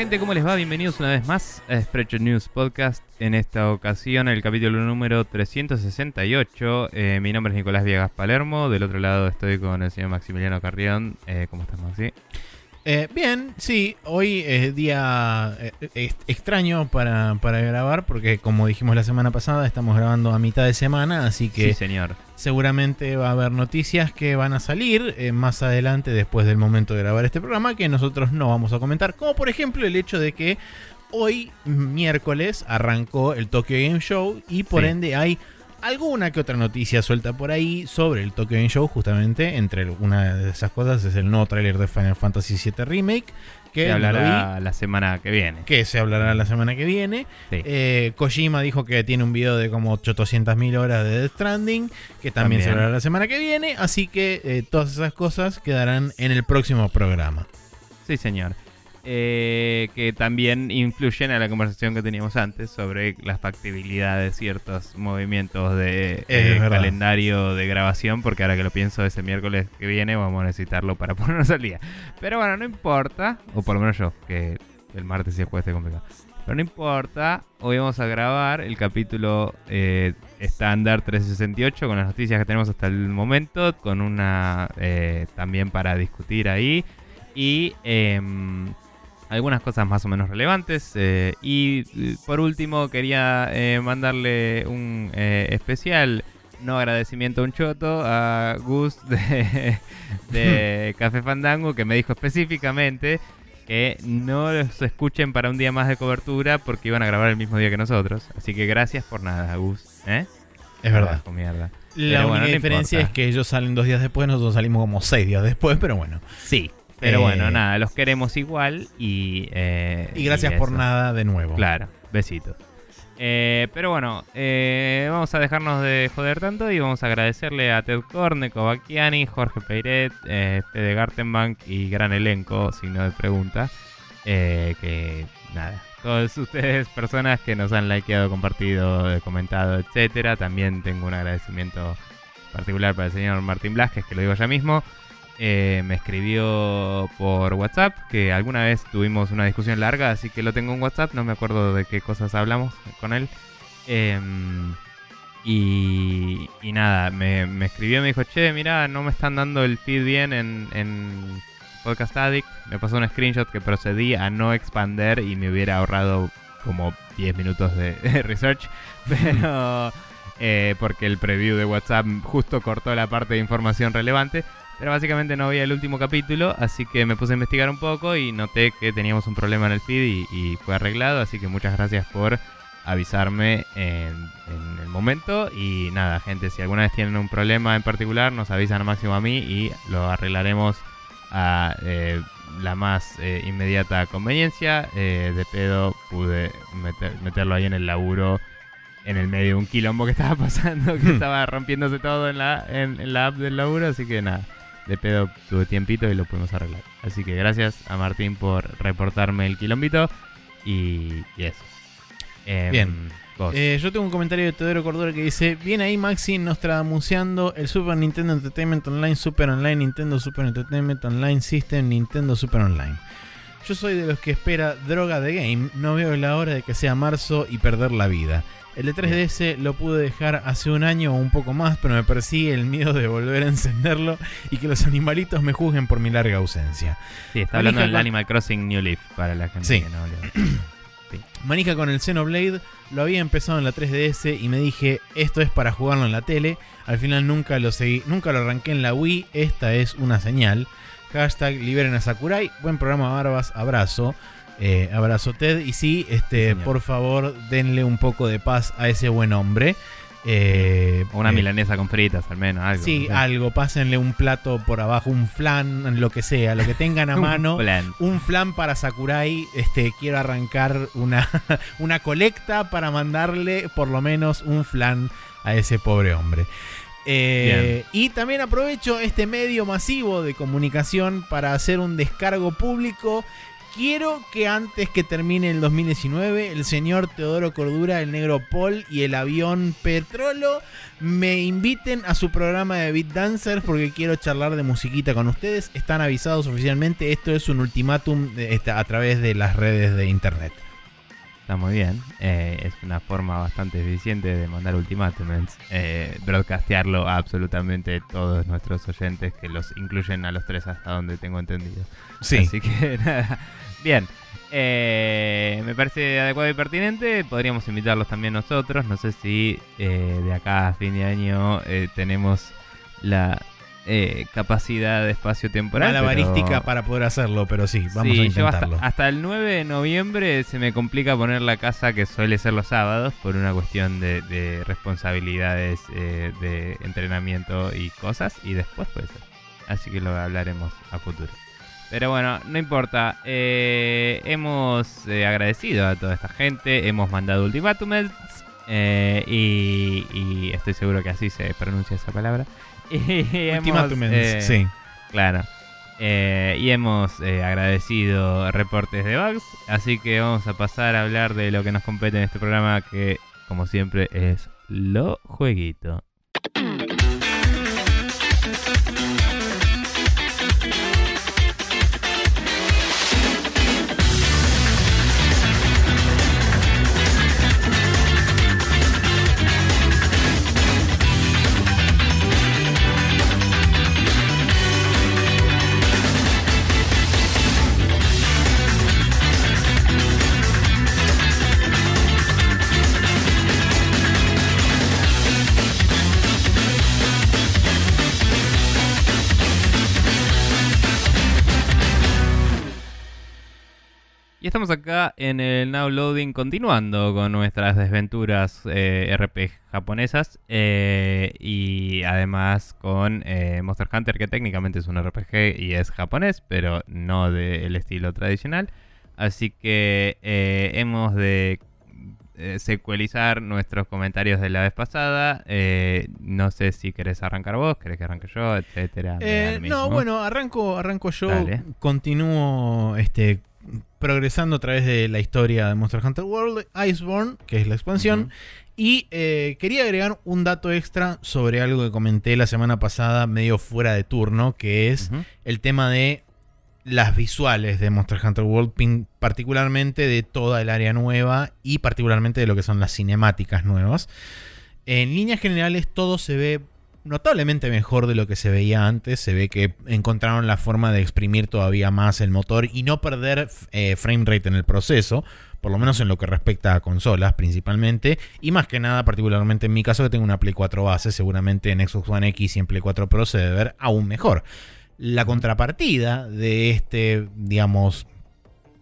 gente? ¿Cómo les va? Bienvenidos una vez más a Spreadshot News Podcast. En esta ocasión, el capítulo número 368. Eh, mi nombre es Nicolás Viegas Palermo. Del otro lado estoy con el señor Maximiliano Carrión. Eh, ¿Cómo estás, Maxi? Eh, bien, sí, hoy es día eh, es- extraño para, para grabar porque como dijimos la semana pasada estamos grabando a mitad de semana, así que Sí, señor. seguramente va a haber noticias que van a salir eh, más adelante después del momento de grabar este programa que nosotros no vamos a comentar, como por ejemplo el hecho de que hoy miércoles arrancó el Tokyo Game Show y por Sí. ende hay alguna que otra noticia suelta por ahí sobre el Tokyo Game Show, justamente entre una de esas cosas es el nuevo tráiler de Final Fantasy VII Remake que lo hablará la semana que viene. vi, que se hablará la semana que viene. Sí. Eh, Kojima dijo que tiene un video de como 800.000 horas de Death Stranding, que también, se hablará la semana que viene, así que eh, todas esas cosas quedarán en el próximo programa. Sí, señor. Eh, que también influyen a la conversación que teníamos antes sobre la factibilidad de ciertos movimientos de eh, calendario de grabación, porque ahora que lo pienso, ese miércoles que viene vamos a necesitarlo para ponernos al día. Pero bueno, no importa, o por lo menos yo, que el martes y el jueves esté complicado. Pero no importa, hoy vamos a grabar el capítulo eh, estándar 368 con las noticias que tenemos hasta el momento, con una eh, también para discutir ahí. Y em, algunas cosas más o menos relevantes. eh, y eh, por último, quería eh, mandarle un eh, especial no agradecimiento a un choto a Gus de, de Café Fandango que me dijo específicamente que no los escuchen para un día más de cobertura porque iban a grabar el mismo día que nosotros. Así que gracias por nada, Gus. ¿eh? Es verdad. Mierda. La Pero única bueno, no diferencia importa. es que ellos salen dos días después, nosotros salimos como seis días después, pero bueno. Sí. Pero Eh, bueno, nada, los queremos igual y... eh, Y gracias por nada de nuevo. Claro, besitos. Eh, pero bueno, eh, vamos a dejarnos de joder tanto y vamos a agradecerle a Ted Corne, Kovakiani, Jorge Peiret, eh, Fede Gartenbank y gran elenco, signo de pregunta. eh, que nada, todos ustedes, personas que nos han likeado, compartido, eh, comentado, etcétera. También tengo un agradecimiento particular para el señor Martín Blasquez, que lo digo ya mismo. Eh, me escribió por WhatsApp, que alguna vez tuvimos una discusión larga, así que lo tengo en WhatsApp, no me acuerdo de qué cosas hablamos con él. Em, y, y nada, me, escribió me dijo, che, mira, no me están dando el feed bien en, en Podcast Addict. Me pasó un screenshot que procedí a no expander y me hubiera ahorrado como 10 minutos de, de research, pero... eh, porque el preview de WhatsApp justo cortó la parte de información relevante. Pero básicamente no había el último capítulo, así que me puse a investigar un poco y noté que teníamos un problema en el feed y, y fue arreglado. Así que muchas gracias por avisarme en, en el momento. Y nada, gente, si alguna vez tienen un problema en particular, nos avisan a máximo a mí y lo arreglaremos a eh, la más eh, inmediata conveniencia. Eh, de pedo pude meter- meterlo ahí en el laburo en el medio de un quilombo que estaba pasando, que estaba rompiéndose todo en la, en, en la app del laburo, así que nada, de pedo tuve tiempito y lo pudimos arreglar. Así que gracias a Martín por reportarme el quilombito y, y eso. Em, Bien. Eh, yo tengo un comentario de Teodoro Cordura que dice: Bien ahí, Maxi, Nostradamuseando el Super Nintendo Entertainment Online, Super Online, Nintendo Super Entertainment Online System, Nintendo Super Online. Yo soy de los que espera droga de game, no veo la hora de que sea marzo y perder la vida. El de 3DS lo pude dejar hace un año o un poco más, pero me persigue el miedo de volver a encenderlo y que los animalitos me juzguen por mi larga ausencia. sí, está hablando del con- Animal Crossing New Leaf para la gente Sí. que no le... Manija con el Xenoblade, lo había empezado en la 3DS y me dije, esto es para jugarlo en la tele. Al final nunca lo seguí, nunca lo arranqué en la Wii, esta es una señal. Hashtag liberen a Sakurai, buen programa Barbas, abrazo. Eh, abrazo Ted y sí, este, señor. por favor denle un poco de paz a ese buen hombre. Eh, una eh, milanesa con fritas, al menos, algo. Sí, no algo, pásenle un plato por abajo, un flan, lo que sea, lo que tengan a Un mano un flan para Sakurai. Este, quiero arrancar una, una colecta para mandarle por lo menos un flan a ese pobre hombre. Eh, y también aprovecho este medio masivo de comunicación para hacer un descargo público Quiero que antes que termine el 2019, el señor Teodoro Cordura, el negro Paul y el avión Petrolo me inviten a su programa de Beat Dancers porque quiero charlar de musiquita con ustedes. Están avisados oficialmente. Esto es un ultimátum a través de las redes de internet. Está muy bien. Eh, es una forma bastante eficiente de mandar ultimátums. Eh, broadcastearlo a absolutamente todos nuestros oyentes que los incluyen a los tres hasta donde tengo entendido. Sí. Así que nada. Bien. Eh, me parece adecuado y pertinente. Podríamos invitarlos también nosotros. No sé si eh, de acá a fin de año tenemos la eh, capacidad de espacio temporal. La barística para poder hacerlo, pero sí, vamos a intentarlo. hasta, el 9 de noviembre se me complica poner la casa que suele ser los sábados por una cuestión de, responsabilidades eh, de entrenamiento y cosas, y después puede ser. Así que lo hablaremos a futuro. Pero bueno, no importa. Eh, hemos agradecido a toda esta gente, hemos mandado ultimátums y, y estoy seguro que así se pronuncia esa palabra. Y hemos, eh, sí. Claro. Eh, y hemos eh, agradecido reportes de bugs. Así que vamos a pasar a hablar de lo que nos compete en este programa, que como siempre es lo jueguito. Estamos acá en el Now Loading continuando con nuestras desventuras eh, RPG japonesas eh, y además con eh, Monster Hunter que técnicamente es un RPG y es japonés pero no del estilo tradicional. Así que hemos de secuelizar nuestros comentarios de la vez pasada. no sé si querés arrancar vos, querés que arranque yo, etcétera. no, bueno, arranco, arranco yo. Continúo este progresando a través de la historia de Monster Hunter World, Iceborne, que es la expansión. Y eh, quería agregar un dato extra sobre algo que comenté la semana pasada, medio fuera de turno, que es el tema de las visuales de Monster Hunter World, particularmente de toda el área nueva y particularmente de lo que son las cinemáticas nuevas. En líneas generales todo se ve notablemente mejor de lo que se veía antes. Se ve que encontraron la forma de exprimir todavía más el motor y no perder eh, frame rate en el proceso. Por lo menos en lo que respecta a consolas principalmente. Y más que nada, particularmente en mi caso, que tengo una Play 4 base. Seguramente en Xbox One X y en Play 4 Pro se debe ver aún mejor. La contrapartida de este, digamos,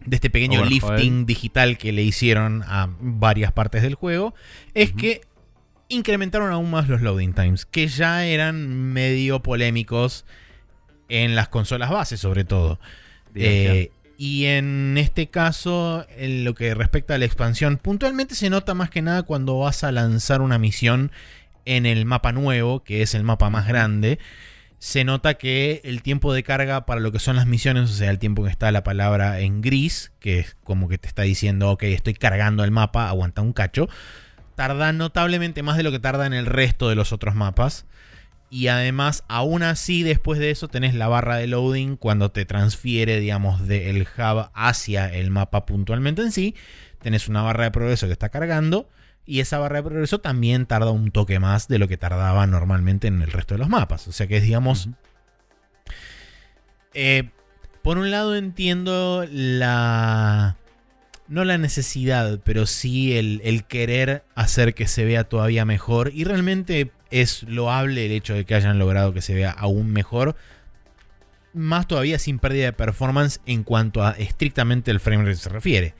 de este pequeño lifting digital que le hicieron a varias partes del juego, es que incrementaron aún más los loading times, que ya eran medio polémicos en las consolas base sobre todo. Eh, y en este caso, en lo que respecta a la expansión, puntualmente se nota más que nada cuando vas a lanzar una misión en el mapa nuevo, que es el mapa más grande. Se nota que el tiempo de carga para lo que son las misiones, o sea, el tiempo que está la palabra en gris, que es como que te está diciendo, ok, estoy cargando el mapa, aguanta un cacho tarda notablemente más de lo que tarda en el resto de los otros mapas. Y además, aún así, después de eso tenés la barra de loading cuando te transfiere, digamos, del hub hacia el mapa puntualmente en sí. Tenés una barra de progreso que está cargando. Y esa barra de progreso también tarda un toque más de lo que tardaba normalmente en el resto de los mapas. O sea que es, digamos... Eh, por un lado entiendo la no la necesidad, pero sí el, querer hacer que se vea todavía mejor. Y realmente es loable el hecho de que hayan logrado que se vea aún mejor. Más todavía sin pérdida de performance en cuanto a estrictamente el frame rate se refiere.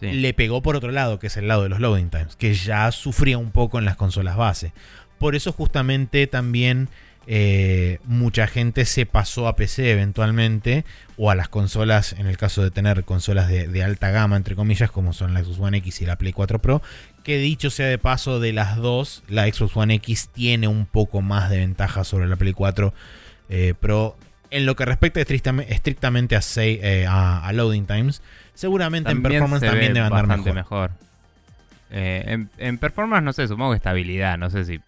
Le pegó por otro lado, que es el lado de los loading times, que ya sufría un poco en las consolas base. Por eso justamente también eh, mucha gente se pasó a PC eventualmente o a las consolas, en el caso de tener consolas de, alta gama, entre comillas, como son la Xbox One X y la Play 4 Pro, que dicho sea de paso de las dos, la Xbox One X tiene un poco más de ventaja sobre la Play 4 eh, Pro en lo que respecta estrictamente, estrictamente a, say- eh, a, a loading times, seguramente en performance también debe andar bastante mejor. Eh, en, en performance, no sé, supongo que estabilidad, no sé si,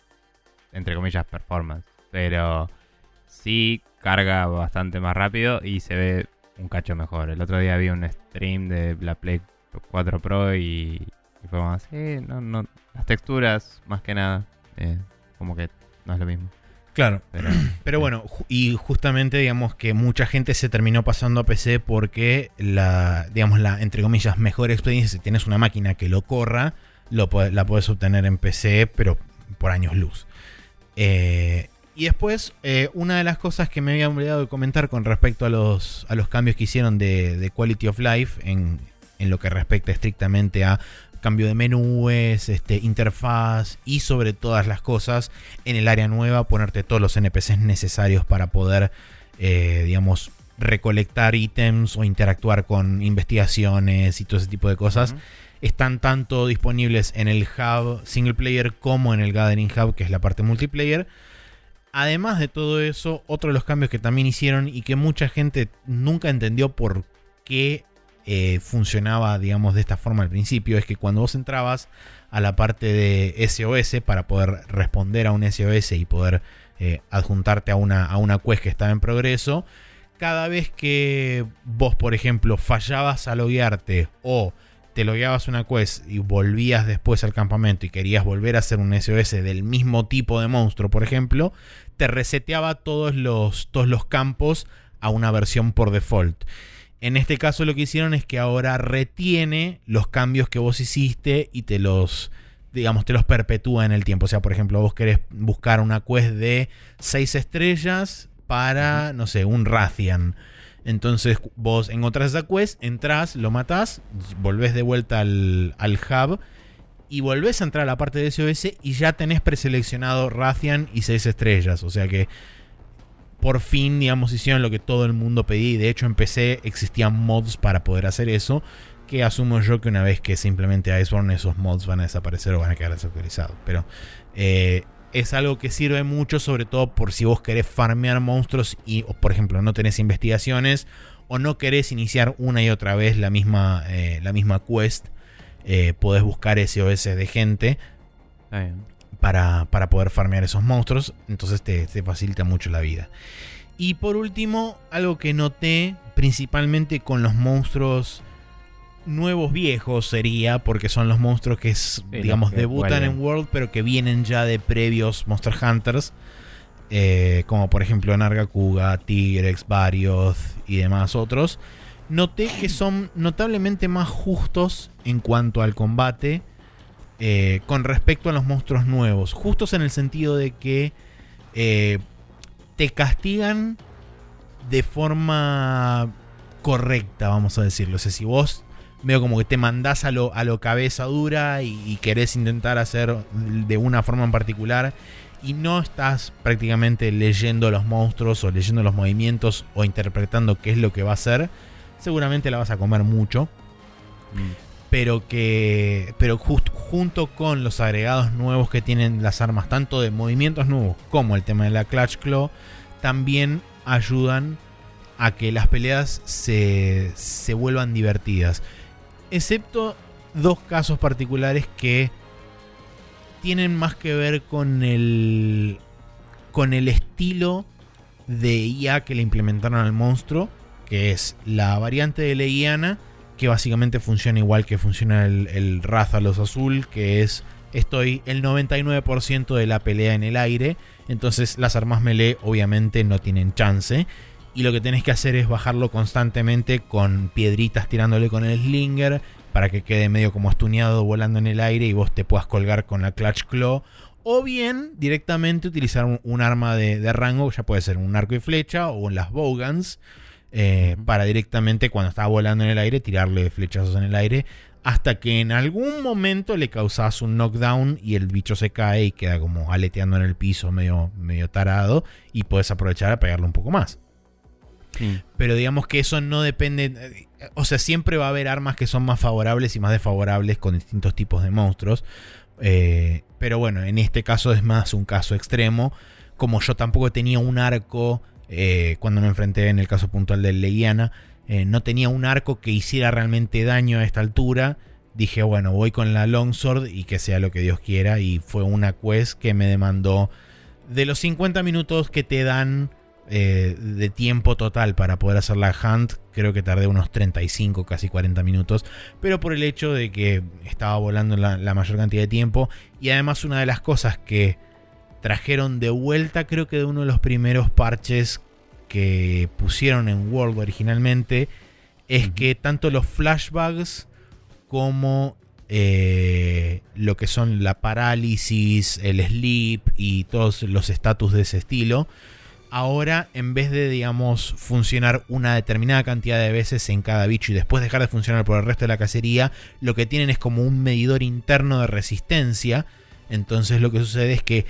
entre comillas, performance. Pero sí carga bastante más rápido y se ve un cacho mejor. El otro día vi un stream de la Play 4 Pro y, y fue más así, no, no, las texturas, más que nada, eh, como que no es lo mismo. Claro. Pero, Pero bueno, y justamente digamos que mucha gente se terminó pasando a PC porque la, digamos, la, entre comillas, mejor experiencia, si tienes una máquina que lo corra, lo, la puedes obtener en PC, pero por años luz. Eh, y después, eh, una de las cosas que me había olvidado de comentar con respecto a los, a los cambios que hicieron de, de Quality of Life en, en lo que respecta estrictamente a cambio de menúes, este, interfaz y sobre todas las cosas en el área nueva ponerte todos los NPCs necesarios para poder, eh, digamos, recolectar ítems o interactuar con investigaciones y todo ese tipo de cosas. Están tanto disponibles en el hub single player como en el Gathering Hub, que es la parte multiplayer. Además de todo eso, otro de los cambios que también hicieron y que mucha gente nunca entendió por qué eh, funcionaba, digamos, de esta forma al principio, es que cuando vos entrabas a la parte de SOS para poder responder a un SOS y poder eh, adjuntarte a una, a una quest que estaba en progreso, cada vez que vos, por ejemplo, fallabas a loguearte o te logueabas una quest y volvías después al campamento y querías volver a hacer un SOS del mismo tipo de monstruo, por ejemplo, te reseteaba todos los, todos los campos a una versión por default. En este caso lo que hicieron es que ahora retiene los cambios que vos hiciste y te los, digamos, te los perpetúa en el tiempo. O sea, por ejemplo, vos querés buscar una quest de 6 estrellas para, no sé, un Rathian. Entonces vos encontrás esa quest, entrás, lo matás, volvés de vuelta al, al hub y volvés a entrar a la parte de SOS y ya tenés preseleccionado Rathian y 6 estrellas. O sea que por fin, digamos, hicieron lo que todo el mundo pedía. Y de hecho en PC existían mods para poder hacer eso. Que asumo yo que una vez que se implemente Iceborne, esos mods van a desaparecer o van a quedar desactualizados. Pero eh, es algo que sirve mucho, sobre todo por si vos querés farmear monstruos y, o, por ejemplo, no tenés investigaciones o no querés iniciar una y otra vez la misma, eh, la misma quest. Eh, podés buscar SOS de gente para, para poder farmear esos monstruos. Entonces te, te facilita mucho la vida. Y por último, algo que noté principalmente con los monstruos nuevos viejos sería, porque son los monstruos que, es, digamos, que debutan vuelven. en World, pero que vienen ya de previos Monster Hunters. eh, como por ejemplo Nargacuga, Tigrex, Varioth y demás otros. Noté que son notablemente más justos en cuanto al combate eh, con respecto a los monstruos nuevos. Justos en el sentido de que eh, te castigan de forma correcta, vamos a decirlo. Si vos veo como que te mandás a lo, a lo cabeza dura y, y querés intentar hacer de una forma en particular y no estás prácticamente leyendo los monstruos o leyendo los movimientos o interpretando qué es lo que va a hacer, seguramente la vas a comer mucho pero que pero junto con los agregados nuevos que tienen las armas tanto de movimientos nuevos como el tema de la clutch claw también ayudan a que las peleas se, se vuelvan divertidas. Excepto dos casos particulares que tienen más que ver con el con el estilo de IA que le implementaron al monstruo que es la variante de Leguiana que básicamente funciona igual que funciona el, el Rathalos azul, que es estoy el 99% de la pelea en el aire, entonces las armas melee obviamente no tienen chance. Y lo que tenés que hacer es bajarlo constantemente con piedritas tirándole con el slinger para que quede medio como estuneado volando en el aire y vos te puedas colgar con la clutch claw. O bien directamente utilizar un, arma de, de rango, ya puede ser un arco y flecha o las bowguns, eh, para directamente cuando está volando en el aire tirarle flechazos en el aire hasta que en algún momento le causas un knockdown y el bicho se cae y queda como aleteando en el piso medio, medio tarado y puedes aprovechar a pegarle un poco más. Mm. Pero digamos que eso no depende. O sea, siempre va a haber armas que son más favorables y más desfavorables con distintos tipos de monstruos. Eh, pero bueno, en este caso es más un caso extremo. Como yo tampoco tenía un arco eh, cuando me enfrenté en el caso puntual del Leguiana, eh, no tenía un arco que hiciera realmente daño a esta altura. Dije, bueno, voy con la Longsword y que sea lo que Dios quiera. Y fue una quest que me demandó de los 50 minutos que te dan eh, de tiempo total para poder hacer la hunt, creo que tardé unos 35, casi 40 minutos, pero por el hecho de que estaba volando la, la, mayor cantidad de tiempo y además una de las cosas que trajeron de vuelta, creo que de uno de los primeros parches que pusieron en World originalmente, es que tanto los flashbacks como eh, lo que son la parálisis, el sleep y todos los estatus de ese estilo, ahora en vez de, digamos, funcionar una determinada cantidad de veces en cada bicho y después dejar de funcionar por el resto de la cacería, lo que tienen es como un medidor interno de resistencia. Entonces lo que sucede es que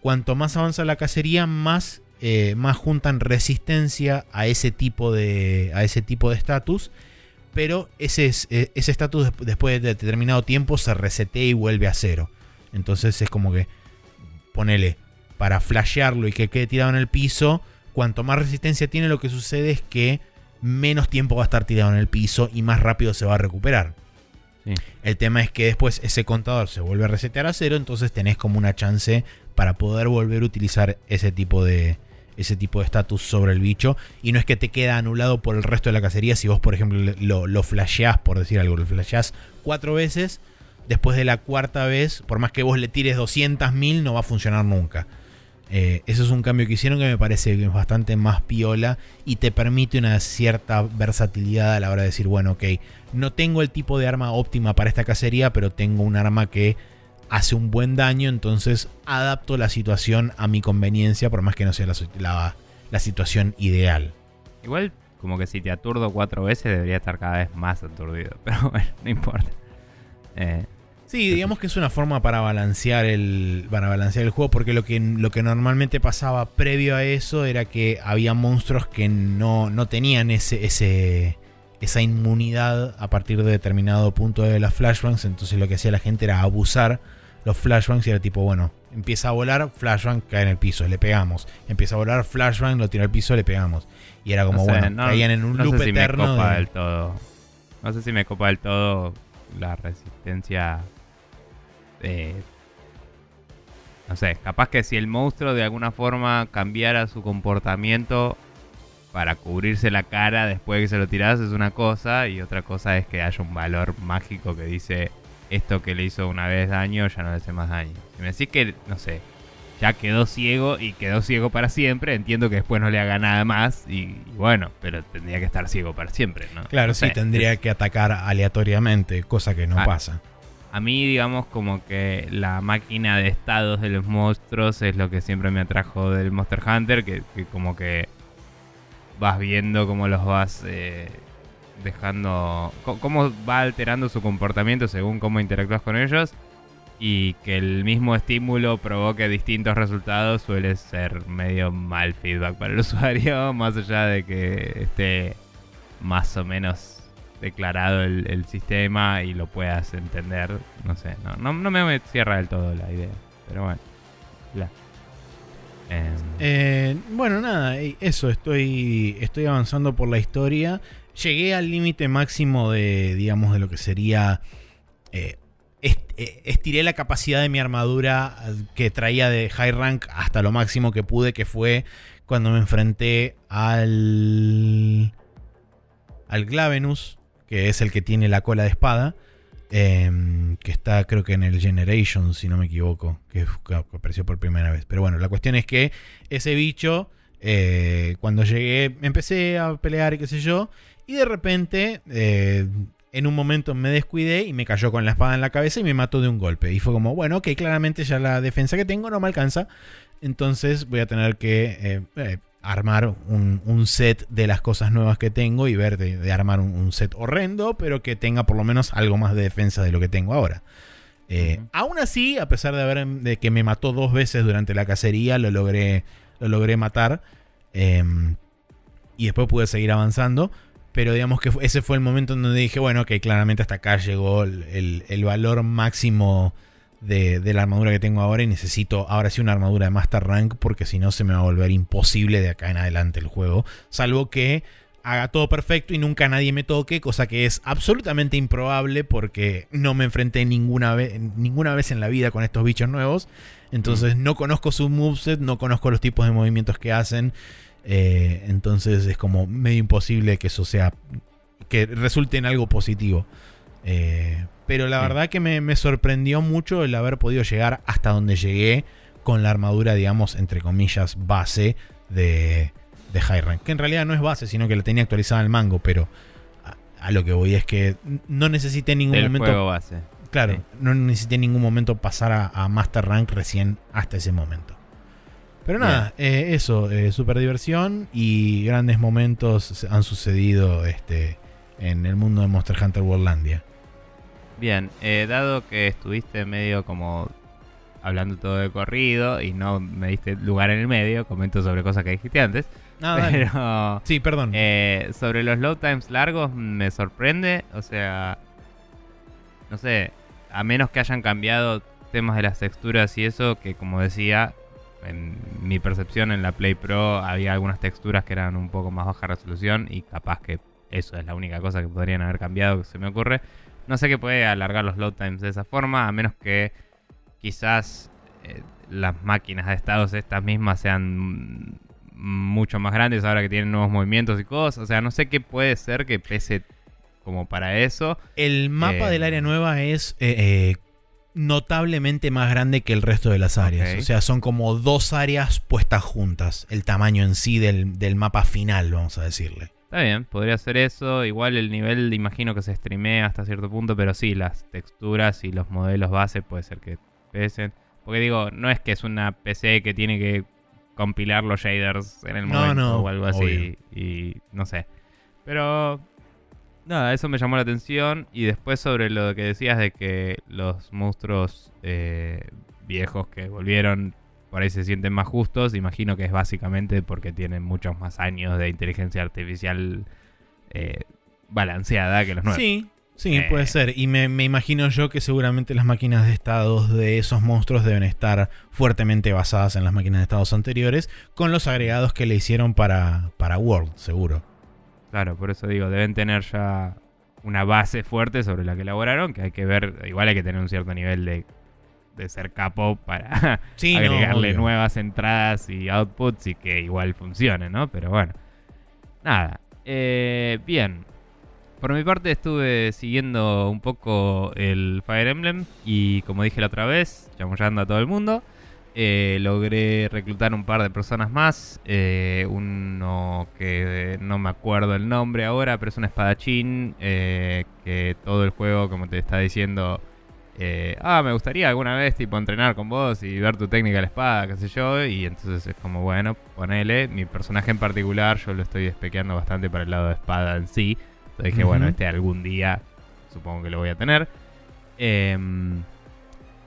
cuanto más avanza la cacería, más, eh, más juntan resistencia a ese tipo de a ese tipo de estatus. Pero ese eh, estatus después de determinado tiempo se resetea y vuelve a cero. Entonces es como que ponele para flashearlo y que quede tirado en el piso. Cuanto más resistencia tiene, lo que sucede es que menos tiempo va a estar tirado en el piso y más rápido se va a recuperar. El tema es que después ese contador se vuelve a resetear a cero, entonces tenés como una chance para poder volver a utilizar ese tipo de ese tipo de estatus sobre el bicho y no es que te queda anulado por el resto de la cacería si vos por ejemplo lo, lo flasheás por decir algo, lo flasheás cuatro veces después de la cuarta vez, por más que vos le tires 200.000 no va a funcionar nunca. Eh, eso es un cambio que hicieron que me parece bastante más piola y te permite una cierta versatilidad a la hora de decir, bueno, ok, no tengo el tipo de arma óptima para esta cacería, pero tengo un arma que hace un buen daño, entonces adapto la situación a mi conveniencia, por más que no sea la, la situación ideal. Igual, como que si te aturdo cuatro veces, debería estar cada vez más aturdido, pero bueno, no importa. Eh, Sí, digamos que es una forma para balancear el, para balancear el juego, porque lo que, lo que normalmente pasaba previo a eso era que había monstruos que no, no tenían ese, ese, esa inmunidad a partir de determinado punto de las flashbangs, entonces lo que hacía la gente era abusar los flashbangs y era tipo, bueno, empieza a volar, flashbang cae en el piso, le pegamos. Empieza a volar, flashbang lo tira al piso, le pegamos. Y era como, bueno, caían en un no loop sé si eterno. Me copa de... del todo. No sé si me copa del todo la resistencia eh, no sé, capaz que si el monstruo de alguna forma cambiara su comportamiento para cubrirse la cara después de que se lo tiras es una cosa y otra cosa es que haya un valor mágico que dice esto que le hizo una vez daño ya no le hace más daño. Si me decís que, no sé, ya quedó ciego y quedó ciego para siempre, entiendo que después no le haga nada más y, y bueno, pero tendría que estar ciego para siempre, ¿no? Claro, No sí, sé, tendría que atacar aleatoriamente, cosa que no Ah, pasa. A mí, digamos, como que la máquina de estados de los monstruos es lo que siempre me atrajo del Monster Hunter, que, que como que vas viendo cómo los vas eh, dejando, cómo va alterando su comportamiento según cómo interactúas con ellos y que el mismo estímulo provoque distintos resultados suele ser medio mal feedback para el usuario, más allá de que esté más o menos declarado el, sistema y lo puedas entender. No sé, no, no, me cierra del todo la idea, pero bueno. Em, Eh, bueno, nada, eso, estoy, estoy avanzando por la historia. Llegué al límite máximo de, digamos, de lo que sería... eh, eh, estiré la capacidad de mi armadura eh, que traía de high rank hasta lo máximo que pude, que fue cuando me enfrenté al... Al Glavenus, que es el que tiene la cola de espada. em, que está creo que en el Generation, si no me equivoco, que, que apareció por primera vez. Pero bueno, la cuestión es que ese bicho, eh, cuando llegué, empecé a pelear y qué sé yo, y de repente, eh, en un momento me descuidé y me cayó con la espada en la cabeza y me mató de un golpe. Y fue como, bueno, ok, claramente ya la defensa que tengo no me alcanza, entonces voy a tener que eh, armar un, un set de las cosas nuevas que tengo y ver de, de armar un, un set horrendo, pero que tenga por lo menos algo más de defensa de lo que tengo ahora. Aún así, a pesar de, haber, de que me mató dos veces durante la cacería, lo logré, lo logré matar. eh, y después pude seguir avanzando. Pero digamos que ese fue el momento en donde dije, bueno, ok, claramente hasta acá llegó el, el- el valor máximo de, de la armadura que tengo ahora y necesito ahora sí una armadura de Master Rank porque si no se me va a volver imposible de acá en adelante el juego. Salvo que haga todo perfecto y nunca nadie me toque, cosa que es absolutamente improbable porque no me enfrenté ninguna, vez ninguna vez en la vida con estos bichos nuevos. Entonces no conozco su moveset, no conozco los tipos de movimientos que hacen. eh, entonces es como medio imposible que eso sea, que resulte en algo positivo. Eh, pero la Sí. verdad que me, me sorprendió mucho el haber podido llegar hasta donde llegué con la armadura, digamos, entre comillas, base de, de High Rank. Que en realidad no es base, sino que la tenía actualizada en el mango, pero a, a lo que voy es que no necesité en ningún Del momento. juego base. Claro, Sí. no necesité en ningún momento pasar a, a Master Rank recién hasta ese momento. Pero nada, eh, eso, eh, super diversión y grandes momentos han sucedido este, en el mundo de Monster Hunter Worldlandia. Bien, eh, dado que estuviste medio como hablando todo de corrido y no me diste lugar en el medio, comento sobre cosas que dijiste antes. Ah, dale. pero Sí, perdón. eh, sobre los load times largos me sorprende. O sea, no sé, a menos que hayan cambiado temas de las texturas y eso, que como decía, en mi percepción en la Play Pro había algunas texturas que eran un poco más baja resolución y capaz que eso es la única cosa que podrían haber cambiado que se me ocurre. No sé qué puede alargar los load times de esa forma, a menos que quizás eh, las máquinas de estados estas mismas sean mucho más grandes ahora que tienen nuevos movimientos y cosas. O sea, no sé qué puede ser que pese como para eso. el mapa eh, del área nueva es eh, eh, notablemente más grande que el resto de las áreas. O sea, son como dos áreas puestas juntas. El tamaño en sí del, del mapa final, vamos a decirle. Está bien, podría ser eso. Igual el nivel imagino que se streamea hasta cierto punto, pero sí, las texturas y los modelos base puede ser que pesen. Porque digo, no es que es una PC que tiene que compilar los shaders en el momento no, o algo así. Y no sé. Pero nada, eso me llamó la atención. Y después sobre lo que decías de que los monstruos eh, viejos que volvieron por ahí se sienten más justos. Imagino que es básicamente porque tienen muchos más años de inteligencia artificial eh, balanceada que los nuevos. Sí, sí, Eh. puede ser. Y me, me imagino yo que seguramente las máquinas de estados de esos monstruos deben estar fuertemente basadas en las máquinas de estados anteriores, con los agregados que le hicieron para, para World, seguro. Claro, por eso digo, deben tener ya una base fuerte sobre la que elaboraron, que hay que ver, igual hay que tener un cierto nivel de, de ser capo para Sí, agregarle nuevas entradas y outputs y que igual funcione, ¿no? Pero bueno, nada. Eh, bien, por mi parte estuve siguiendo un poco el Fire Emblem y como dije la otra vez, chamullando a todo el mundo. Eh, logré reclutar un par de personas más. eh, uno que no me acuerdo el nombre ahora, pero es un espadachín eh, que todo el juego, como te está diciendo, eh, ah, me gustaría alguna vez tipo entrenar con vos y ver tu técnica de la espada, qué sé yo. Y entonces es como, bueno, ponele. Mi personaje en particular, yo lo estoy despequeando bastante para el lado de espada en sí. Entonces dije, bueno, este algún día supongo que lo voy a tener. Em,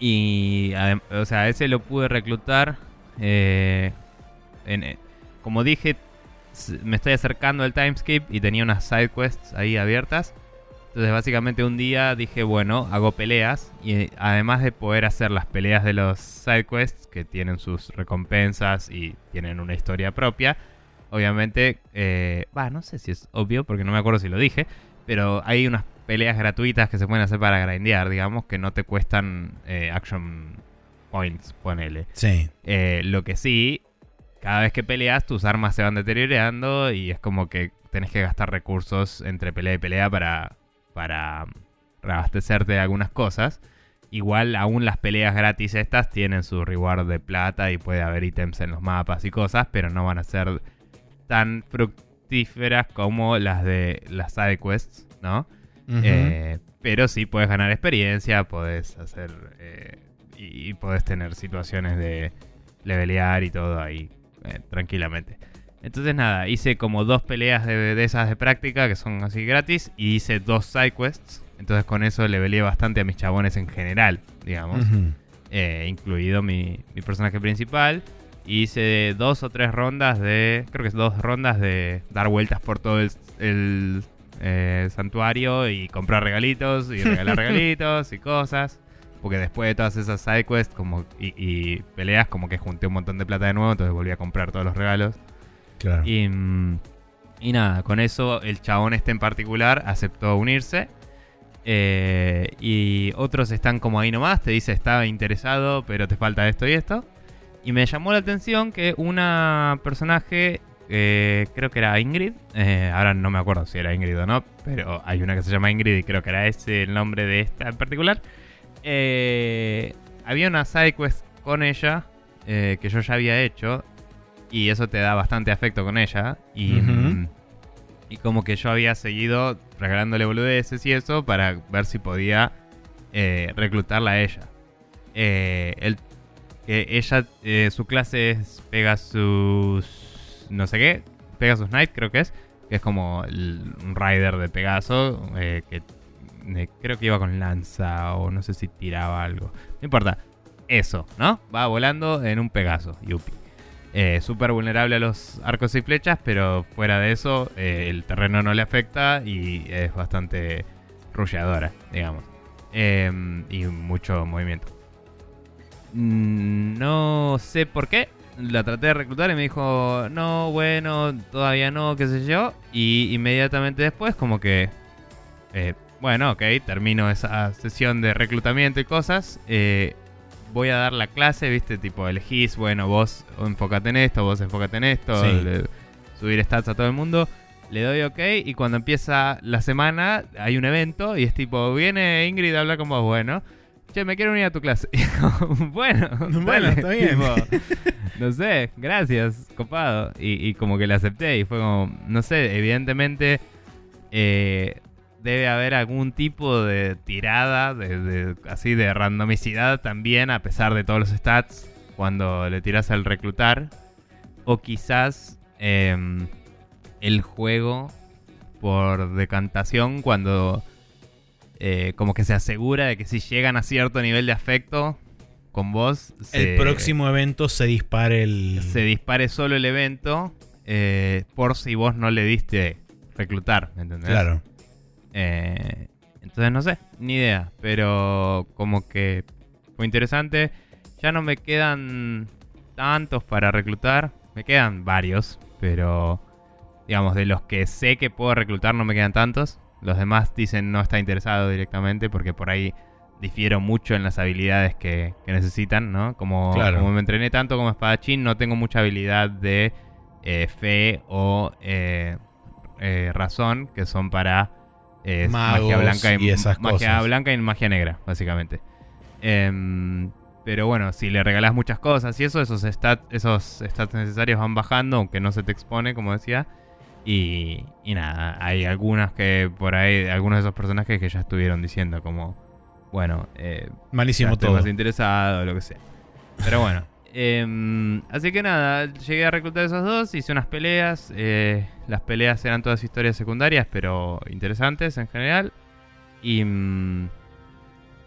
y, o sea, ese lo pude reclutar. eh, eh, como dije, me estoy acercando al timeskip y tenía unas side quests ahí abiertas. Entonces, básicamente un día dije, bueno, hago peleas. Y además de poder hacer las peleas de los side quests, que tienen sus recompensas y tienen una historia propia, obviamente, eh, va, no sé si es obvio, porque no me acuerdo si lo dije, pero hay unas peleas gratuitas que se pueden hacer para grindear, digamos, que no te cuestan eh, action points, ponele. Sí. Eh, lo que sí, cada vez que peleas, tus armas se van deteriorando y es como que tenés que gastar recursos entre pelea y pelea para, para reabastecerte de algunas cosas. Igual, aún las peleas gratis estas tienen su reward de plata y puede haber ítems en los mapas y cosas, pero no van a ser tan fructíferas como las de las side quests, ¿no? Eh, pero sí puedes ganar experiencia, puedes hacer eh, y, y puedes tener situaciones de levelear y todo ahí eh, tranquilamente. Entonces nada, hice como dos peleas de, de esas de práctica que son así gratis y hice dos side quests. Entonces con eso leveleé bastante a mis chabones en general, digamos incluido mi, mi personaje principal. Hice dos o tres rondas de. Creo que es dos rondas de dar vueltas por todo el, el, eh, santuario y comprar regalitos y regalar regalitos y cosas. Porque después de todas esas sidequests como, y, y peleas, como que junté un montón de plata de nuevo, entonces volví a comprar todos los regalos. Claro. Y, mm, y nada, con eso el chabón este en particular aceptó unirse. Eh, y otros están como ahí nomás, te dice estaba interesado, pero te falta esto y esto. Y me llamó la atención que una personaje, eh, creo que era Ingrid, eh, ahora no me acuerdo si era Ingrid o no, pero hay una que se llama Ingrid y creo que era ese el nombre de esta en particular. Eh, había una sidequest con ella que yo ya había hecho y eso te da bastante afecto con ella. Y, y como que yo había seguido regalándole boludeces y eso para ver si podía reclutarla a ella. El- que ella, su clase es Pegasus. No sé qué. Pegasus Knight, creo que es. Que es como un rider de Pegaso. eh, que eh, creo que iba con lanza o no sé si tiraba algo. No importa. Eso, ¿no? Va volando en un Pegaso, Yupi. Eh, Súper vulnerable a los arcos y flechas, pero fuera de eso, eh, el terreno no le afecta y es bastante rusheadora, digamos. Eh, y mucho movimiento. Mm, No sé por qué. La traté de reclutar y me dijo, no, bueno, todavía no, qué sé yo. Y inmediatamente después, como que, eh, bueno, ok, termino esa sesión de reclutamiento y cosas. eh, voy a dar la clase, viste, tipo, elegís, bueno, vos enfócate en esto, vos enfócate en esto, Sí. le- subir stats a todo el mundo. Le doy ok y cuando empieza la semana hay un evento y es tipo, viene Ingrid a hablar con vos, bueno. Che, me quiero unir a tu clase. Bueno, Bueno, dale, está bien. tipo, no sé, gracias, copado. Y, y como que le acepté y fue como, no sé, evidentemente eh, debe haber algún tipo de tirada, de, de- así de randomicidad también, a pesar de todos los stats, cuando le tiras al reclutar. O quizás em, el juego por decantación, cuando eh, como que se asegura de que si llegan a cierto nivel de afecto con vos, se- El próximo evento se dispare el. se dispare solo el evento eh, por si vos no le diste reclutar, ¿me entendés? Claro. Eh, entonces no sé, ni idea, pero como que fue interesante. Ya no me quedan tantos para reclutar, me quedan varios, pero digamos, de los que sé que puedo reclutar no me quedan tantos. Los demás dicen no está interesado directamente porque por ahí difiero mucho en las habilidades que, que necesitan, ¿no? Como, Claro. como me entrené tanto como espadachín, no tengo mucha habilidad de eh, fe o eh, eh, razón, que son para eh, magia blanca y, y esas magia cosas. blanca y magia negra, básicamente. Em, pero bueno, si le regalas muchas cosas y eso, esos stats, esos stats necesarios van bajando, aunque no se te expone, como decía. Y, y nada, hay algunas que por ahí, algunos de esos personajes que ya estuvieron diciendo como, bueno, eh, Malísimo todo. más interesado, lo que sea. Pero bueno. em, así que nada, llegué a reclutar esos dos, hice unas peleas. eh, las peleas eran todas historias secundarias, pero interesantes en general. Y, mm,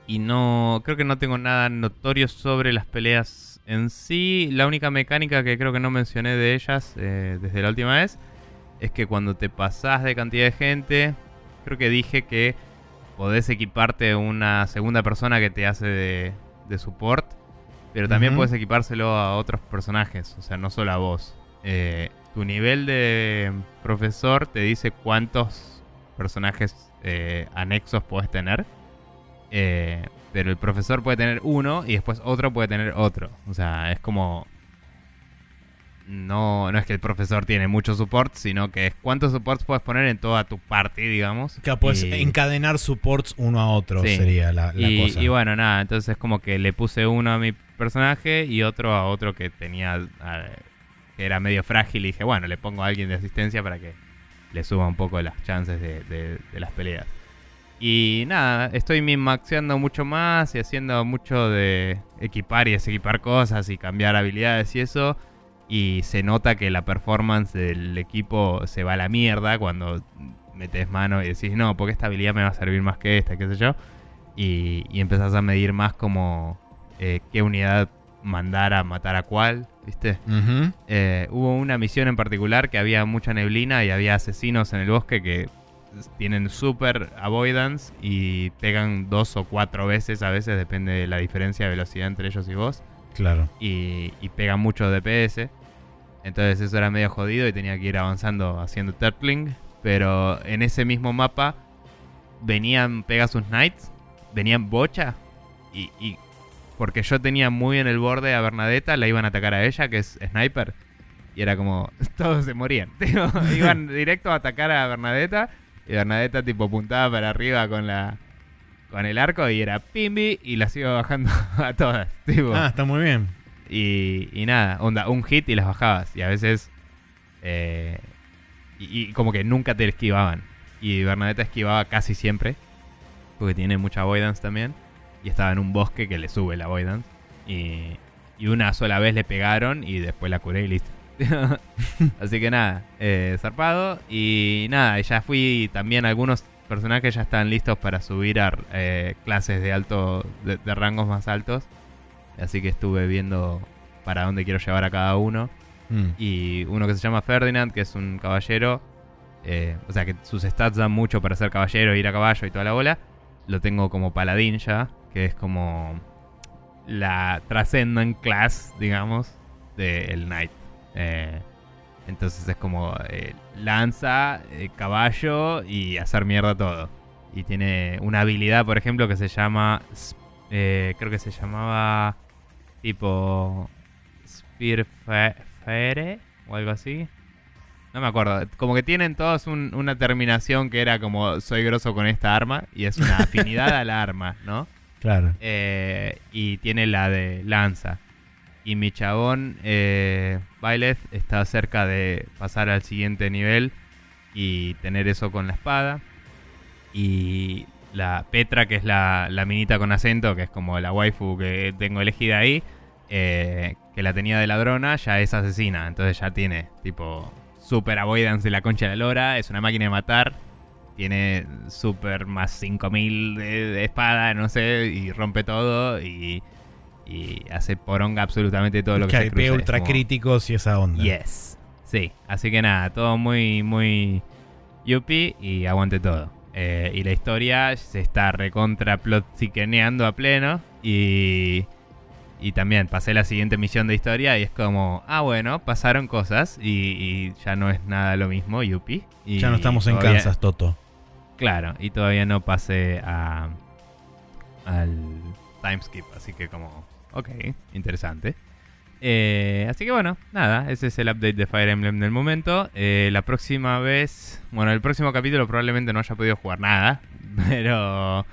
y no, creo que no tengo nada notorio sobre las peleas en sí. La única mecánica que creo que no mencioné de ellas eh, desde la última vez es que cuando te pasás de cantidad de gente, creo que dije que podés equiparte una segunda persona que te hace de, de support, pero también puedes equipárselo a otros personajes, o sea, no solo a vos. Eh, tu nivel de profesor te dice cuántos personajes eh, anexos puedes tener. Eh, pero el profesor puede tener uno y después otro puede tener otro. O sea, es como. No, no es que el profesor tiene mucho support, sino que es cuántos supports puedes poner en toda tu party, digamos. Que puedes Y- encadenar supports uno a otro, Sí. sería la, la y, cosa. y bueno, nada, entonces como que le puse uno a mi personaje y otro a otro que tenía, a- que era medio frágil y dije, bueno, le pongo a alguien de asistencia para que le suba un poco las chances de, de- de las peleas. Y nada, estoy min-maxeando mucho más y haciendo mucho de equipar y desequipar cosas y cambiar habilidades y eso. Y se nota que la performance del equipo se va a la mierda cuando metes mano y decís, no, porque esta habilidad me va a servir más que esta, qué sé yo. Y, y empezás a medir más como eh, qué unidad mandar a matar a cuál, ¿viste? Eh, hubo una misión en particular que había mucha neblina y había asesinos en el bosque que tienen super avoidance y pegan dos o cuatro veces a veces, depende de la diferencia de velocidad entre ellos y vos. Claro. Y, y pegan mucho DPS. Entonces eso era medio jodido y tenía que ir avanzando haciendo turtling. Pero en ese mismo mapa venían Pegasus Knights, venían bocha. Y, y porque yo tenía muy en el borde a Bernadetta, la iban a atacar a ella, que es sniper. Y era como, todos se morían. Iban directo a atacar a Bernadetta. Y Bernadetta tipo apuntaba para arriba con la con el arco y era pimbi y las iba bajando a todas. Tipo. Ah, está muy bien. Y, y nada, onda, un hit y las bajabas. Y a veces. eh, y, y como que nunca te esquivaban. Y Bernadetta esquivaba casi siempre. Porque tiene mucha avoidance también. Y estaba en un bosque que le sube la avoidance. Y, y una sola vez le pegaron y después la curé y listo. Así que nada, eh, zarpado. Y nada, ya fui también algunos personajes ya están listos para subir a eh, clases de alto de, de rangos más altos. Así que estuve viendo para dónde quiero llevar a cada uno. Mm. Y uno que se llama Ferdinand, que es un caballero. eh, o sea que sus stats dan mucho para ser caballero, ir a caballo y toda la bola. Lo tengo como paladín ya, que es como la Transcendent Class, digamos, del Knight. Eh, entonces es como eh, lanza, eh, caballo y hacer mierda todo. Y tiene una habilidad, por ejemplo, que se llama. eh, creo que se llamaba. Tipo. Spearfire o algo así. No me acuerdo. Como que tienen todos un- una terminación que era como soy grosso con esta arma. Y es una afinidad a la arma, ¿no? Claro. Eh, y tiene la de lanza. Y mi chabón, eh, está cerca de pasar al siguiente nivel y tener eso con la espada. Y la Petra, que es la, la minita con acento, que es como la waifu que tengo elegida ahí, eh, que la tenía de ladrona, ya es asesina. Entonces ya tiene tipo super avoidance de la concha de la lora, es una máquina de matar. Tiene super más 5000 de, de espada, no sé, y rompe todo y, y hace poronga absolutamente todo lo que Que se cruce. ultra como- críticos y esa onda. Yes. Sí, así que nada, todo muy, muy yuppie y aguante todo. Eh, y la historia se está recontra plot a pleno y, y también pasé la siguiente misión de historia y es como, ah bueno, pasaron cosas y, y ya no es nada lo mismo, yuppie. Y Ya no estamos en Kansas, Toto. Claro, y todavía no pasé a, al timeskip, así que como, ok, interesante. Eh, así que bueno, nada, ese es el update de Fire Emblem del momento. Eh, la próxima vez, bueno, el próximo capítulo probablemente no haya podido jugar nada, pero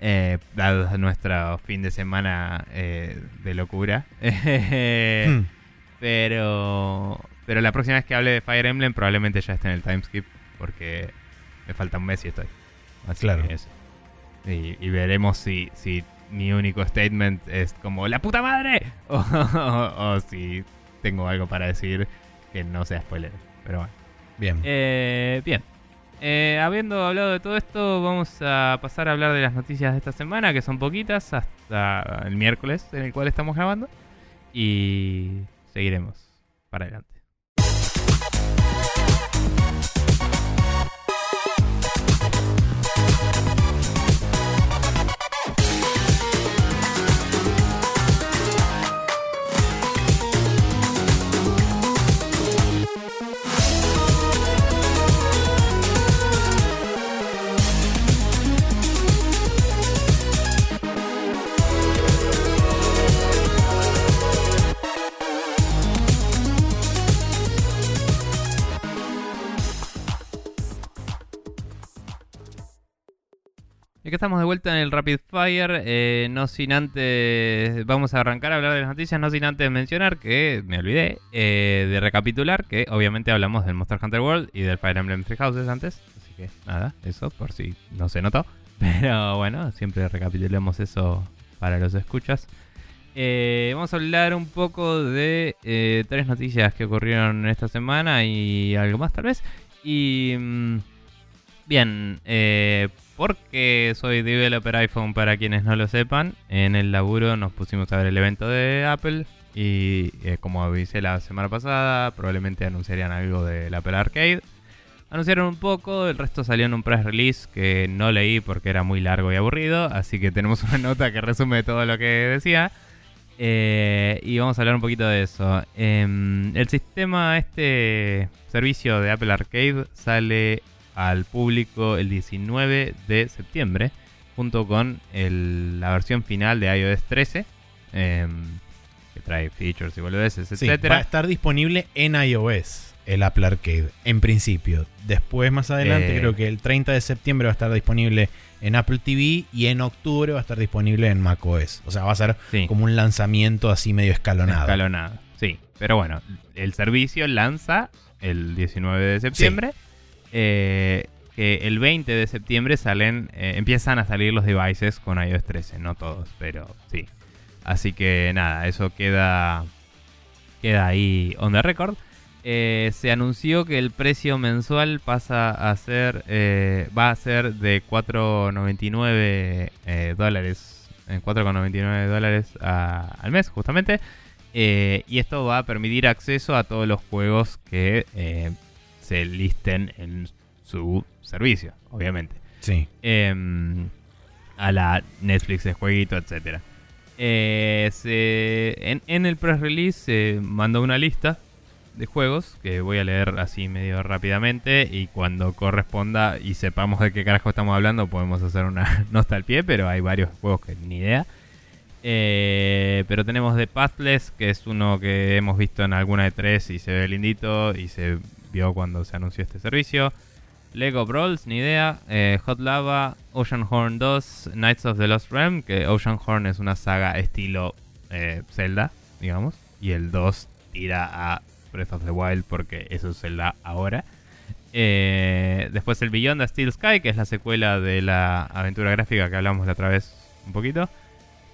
eh, dado nuestro fin de semana eh, de locura. Hmm. pero, pero la próxima vez que hable de Fire Emblem probablemente ya esté en el timeskip porque me falta un mes y estoy. Así Claro. que eso. Y, y veremos si, si mi único statement es como ¡La puta madre! O, o- o si tengo algo para decir que no sea spoiler. Pero bueno. Bien. Eh, bien. Eh, habiendo hablado de todo esto, vamos a pasar a hablar de las noticias de esta semana, que son poquitas, hasta el miércoles en el cual estamos grabando. Y seguiremos para adelante. Y acá estamos de vuelta en el Rapid Fire. eh, no sin antes. Vamos a arrancar a hablar de las noticias. No sin antes mencionar que me olvidé eh, de recapitular que obviamente hablamos del Monster Hunter World y del Fire Emblem Three Houses antes. Así que nada, eso por si no se notó. Pero bueno, siempre recapitulemos eso para los escuchas. Eh, vamos a hablar un poco de tres noticias que ocurrieron esta semana y algo más tal vez. Y mm, bien, eh, porque soy developer iPhone para quienes no lo sepan, en el laburo nos pusimos a ver el evento de Apple y eh, como avisé la semana pasada, probablemente anunciarían algo del Apple Arcade. Anunciaron un poco, el resto salió en un press release que no leí porque era muy largo y aburrido, así que tenemos una nota que resume todo lo que decía. Eh, y vamos a hablar un poquito de eso. Em, el sistema, este servicio de Apple Arcade, sale al público el 19 de septiembre, junto con el- la versión final de iOS 13, em, que trae features y boludeces, Sí, va a estar disponible en iOS el Apple Arcade, en principio. Después, más adelante, Eh. creo que el 30 de septiembre va a estar disponible en Apple TV y en octubre va a estar disponible en macOS. O sea, va a ser Sí. como un lanzamiento así medio escalonado. Escalonado, sí. Pero bueno, el servicio lanza el 19 de septiembre. Eh, que el 20 de septiembre salen, eh, empiezan a salir los devices con iOS 13. No todos, pero sí. Así que nada, eso queda, queda ahí on the record. Eh, se anunció que el precio mensual pasa a ser, va a ser de 4,99 eh, dólares, en 4,99 dólares al mes, justamente. Y esto va a permitir acceso a todos los juegos que se listen en su servicio, obviamente. Sí. Em, a la Netflix de jueguito, etcétera. Eh, se- en, en el press release se mandó una lista de juegos que voy a leer así medio rápidamente y cuando corresponda y sepamos de qué carajo estamos hablando podemos hacer una nota al pie, pero hay varios juegos que ni idea. Eh, pero tenemos The Pathless, que es uno que hemos visto en alguna de tres y se ve lindito y se vio cuando se anunció este servicio. Lego Brawls, ni idea. Eh, Hot Lava, Ocean Horn 2, Knights of the Lost Realm, que Ocean Horn es una saga estilo eh, Zelda, digamos. Y el 2 tira a Breath of the Wild porque eso es Zelda ahora. Eh, después el Beyond the Steel Sky, que es la secuela de la aventura gráfica que hablamos la otra vez un poquito.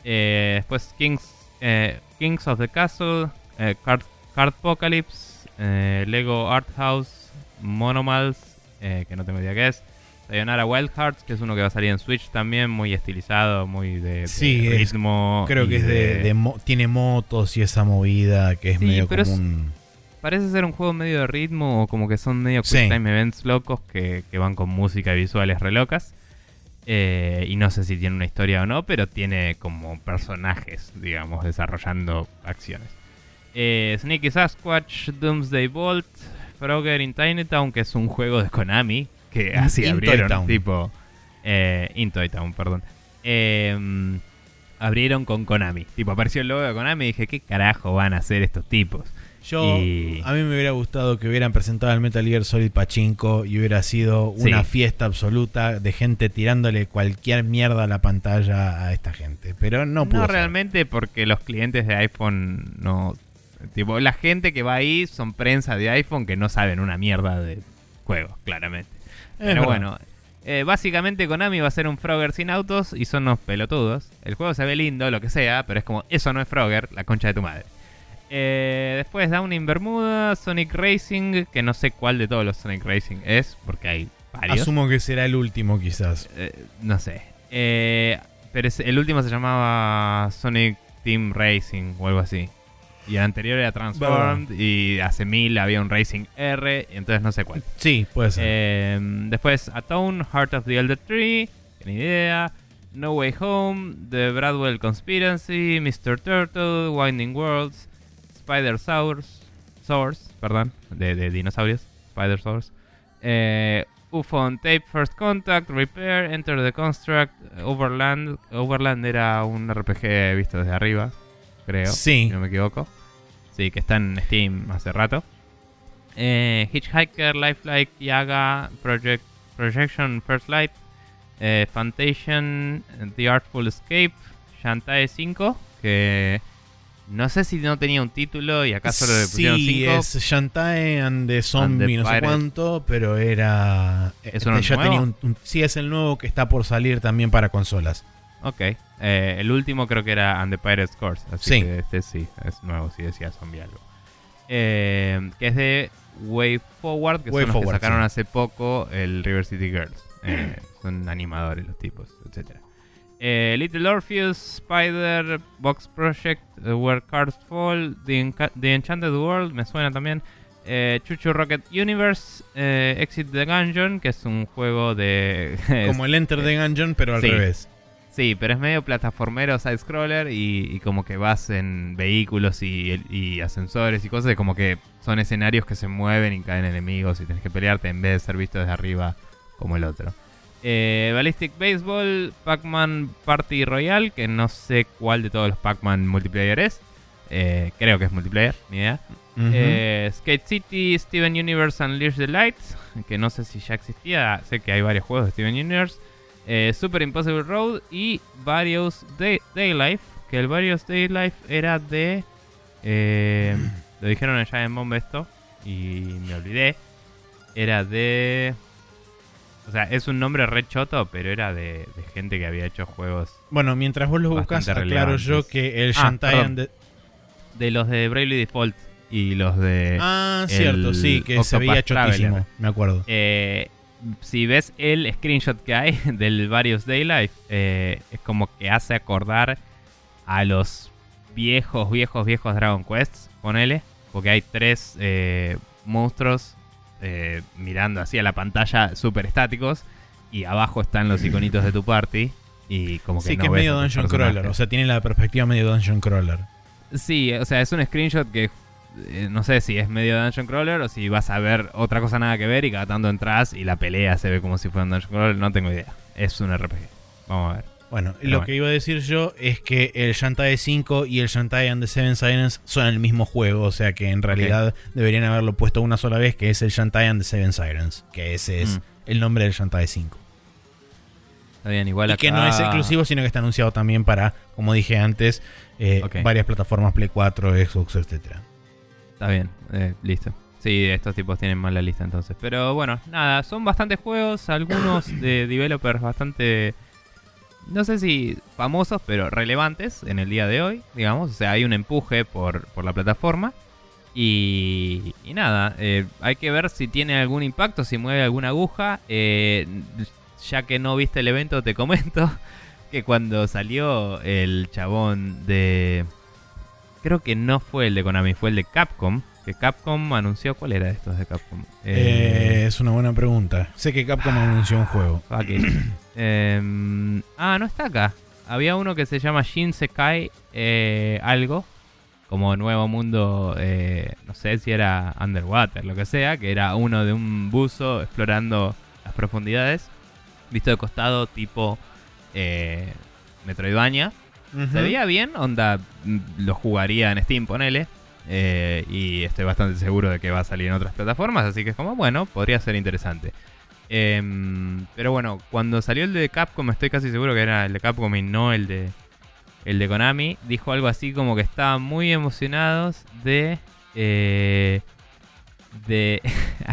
Eh, después Kings, Kings of the Castle, Card, Cardpocalypse, eh, Lego Art House, Monomals, eh, que no tengo idea qué es. Sayonara Wild Hearts, que es uno que va a salir en Switch también, muy estilizado, muy de, de Sí, es- ritmo. Creo que es de, de mo- tiene motos y esa movida que es Sí, medio pero como un... Parece ser un juego medio de ritmo o como que son medio Sí. quick time events locos que, que van con música y visuales re locas. Eh, y no sé si tiene una historia o no, pero tiene como personajes, digamos, desarrollando acciones. Eh, Sneaky Sasquatch, Doomsday Bolt, Frogger in Tiny Town, que es un juego de Konami, que así In Toy abrieron, Town. tipo... Eh, in Toy Town, perdón. Eh, abrieron con Konami. Tipo, apareció el logo de Konami y dije, ¿qué carajo van a hacer estos tipos? Yo, Y- a mí me hubiera gustado que hubieran presentado el Metal Gear Solid Pachinko y hubiera sido una Sí. fiesta absoluta de gente tirándole cualquier mierda a la pantalla a esta gente. Pero no No, pudo ser. realmente porque los clientes de iPhone no... Tipo, la gente que va ahí son prensa de iPhone que no saben una mierda de juegos, claramente. Es Pero verdad. bueno, eh, básicamente Konami va a ser un Frogger sin autos y son unos pelotudos. El juego se ve lindo, lo que sea, pero es como, eso no es Frogger, la concha de tu madre. Eh, después Down in Bermuda, Sonic Racing, que no sé cuál de todos los Sonic Racing es, porque hay varios. Asumo que será el último quizás. Eh, no sé. Eh, pero el último se llamaba Sonic Team Racing o algo así. Y el anterior era Transformed y hace mil había un Racing R, y entonces no sé cuál. Sí, puede ser. Eh, después Atone, Heart of the Elder Tree, que ni idea. No Way Home, The Bradwell Conspiracy, Mr. Turtle, Winding Worlds, Spider Source, Source, perdón, de, de dinosaurios, Spider Source. Eh, UFO on Tape, First Contact, Repair, Enter the Construct, Overland. Overland era un RPG visto desde arriba, creo. Sí. Si no me equivoco. Sí, que está en Steam hace rato. Eh, Hitchhiker, Lifelike, Yaga, Project, Projection First Light, eh, Fantation, The Artful Escape, Shantae 5, que no sé si no tenía un título y acá solo le pusieron sí, 5. es Shantae and the Zombie, no sé cuánto, pero era. ¿Es este, ya nuevo? tenía un, un- Sí, es el nuevo que está por salir también para consolas. Ok. Eh, el último creo que era And the Pirate's Course. Así Sí. que este sí, es nuevo, sí decía zombie algo. Eh, que es de Way Forward, que Way son los Forward, que sacaron sí. hace poco el River City Girls. Eh, son animadores los tipos, etcétera. Eh, Little Orpheus, Spider, Box Project, Where Cards Fall, The, Enca- The Enchanted World, me suena también. Eh, Chuchu Rocket Universe, eh, Exit the Gungeon, que es un juego de... Como el Enter the Gungeon, pero al Sí. revés. Sí, pero es medio plataformero side-scroller y, y como que vas en vehículos y, y ascensores y cosas, y como que son escenarios que se mueven y caen enemigos y tenés que pelearte en vez de ser visto desde arriba como el otro. Eh, Ballistic Baseball, Pac-Man Party Royale, que no sé cuál de todos los Pac-Man multiplayer es. Eh, creo que es multiplayer, ni idea. Eh, Skate City, Steven Universe Unleash the Lights, que no sé si ya existía, sé que hay varios juegos de Steven Universe. Eh, Super Impossible Road y Various Day, Daylife, que el Various Daylife era de... eh, lo dijeron allá en Bomb esto y me olvidé. Era de... O sea, es un nombre re choto, pero era de, de gente que había hecho juegos Bueno, mientras vos lo buscas, aclaro yo que el Ah, and the- de los de Bravely Default y los de... Ah, cierto, sí, que se veía chotísimo, Traveler. me acuerdo. Eh, si ves el screenshot que hay del Various Daylife, eh, es como que hace acordar a los viejos, viejos, viejos Dragon Quests, ponele. Porque hay tres eh, monstruos eh, mirando así a la pantalla súper estáticos. Y abajo están los iconitos de tu party. Y como que Sí, no que es medio Dungeon personajes. Crawler, o sea, tiene la perspectiva medio Dungeon Crawler. Sí, o sea, es un screenshot que eh, no sé si es medio Dungeon Crawler o si vas a ver otra cosa nada que ver y cada tanto entras y la pelea se ve como si fuera un Dungeon Crawler, no tengo idea. Es un RPG. Vamos a ver. Bueno, Pero lo bueno. que iba a decir yo es que el Shantae 5 y el Shantae and the Seven Sirens son el mismo juego, o sea que en realidad deberían haberlo puesto una sola vez, que es el Shantae and the Seven Sirens, que ese es Mm. el nombre del Shantae 5. Está bien, igual Y acá... que no es exclusivo, sino que está anunciado también para, como dije antes, eh, varias plataformas Play 4, Xbox, etcétera. Está bien, eh, listo. Sí, estos tipos tienen mal la lista entonces. Pero bueno, nada, son bastantes juegos, algunos de developers bastante, no sé si famosos, pero relevantes en el día de hoy, digamos. O sea, hay un empuje por, por la plataforma. Y, y nada, eh, hay que ver si tiene algún impacto, si mueve alguna aguja. Eh, ya que no viste el evento, te comento que cuando salió el chabón de... Creo que no fue el de Konami, fue el de Capcom. Que Capcom anunció... ¿Cuál era de estos de Capcom? Eh, es una buena pregunta. Sé que Capcom anunció un juego. it. Em, ah, no está acá. Había uno que se llama Shinsekai eh, algo. Como Nuevo Mundo, eh, no sé si era Underwater, lo que sea. Que era uno de un buzo explorando las profundidades. Visto de costado tipo Se veía bien, onda, mm, lo jugaría en Steam, ponele. eh, y estoy bastante seguro de que va a salir en otras plataformas, así que es como, bueno, podría ser interesante. Em, pero bueno, cuando salió el de Capcom, estoy casi seguro que era el de Capcom y no el de el de Konami. Dijo algo así como que estaban muy emocionados de eh, de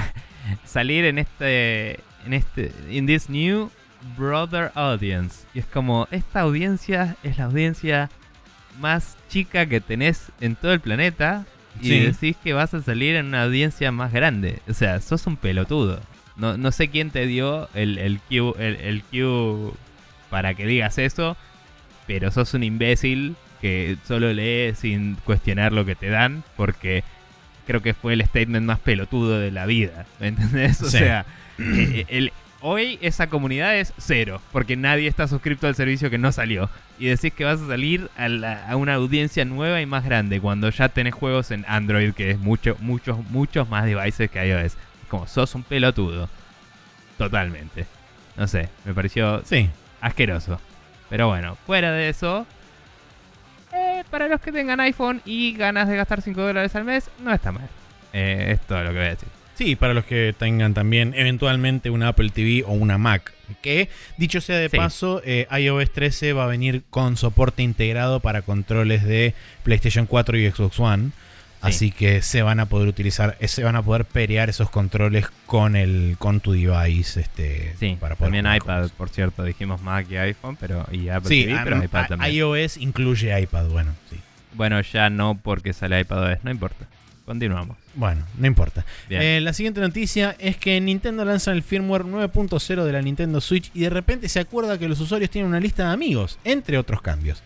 salir en este en este in this new brother audience. Y es como esta audiencia es la audiencia más chica que tenés en todo el planeta y Sí. decís que vas a salir en una audiencia más grande. O sea, sos un pelotudo. No, no sé quién te dio el, el, cue, el, el cue para que digas eso, pero sos un imbécil que solo lee sin cuestionar lo que te dan, porque creo que fue el statement más pelotudo de la vida. ¿Me entendés? O Sí. sea, eh, el- hoy esa comunidad es cero, porque nadie está suscrito al servicio que no salió. Y decís que vas a salir a, la- a una audiencia nueva y más grande cuando ya tenés juegos en Android, que es mucho, muchos, muchos más devices que iOS. Como sos un pelotudo. Totalmente. No sé, me pareció Sí. asqueroso. Pero bueno, fuera de eso, eh, para los que tengan iPhone y ganas de gastar 5 dólares al mes, no está mal. Eh, es todo lo que voy a decir. Sí, para los que tengan también eventualmente una Apple TV o una Mac. Que, dicho sea de Sí. paso, eh, iOS 13 va a venir con soporte integrado para controles de PlayStation 4 y Xbox One. Así que se van a poder utilizar, eh, se van a poder perear esos controles con el con tu device. Este, Sí, para poder también iPad, por cierto, dijimos Mac y iPhone, pero y Apple Sí, TV, a- pero iPad a- también. iOS incluye iPad, bueno, sí. Bueno, ya no porque sale iPadOS, no importa. Continuamos. Bueno, no importa. Eh, la siguiente noticia es que Nintendo lanza el firmware 9.0 de la Nintendo Switch y de repente se acuerda que los usuarios tienen una lista de amigos, entre otros cambios.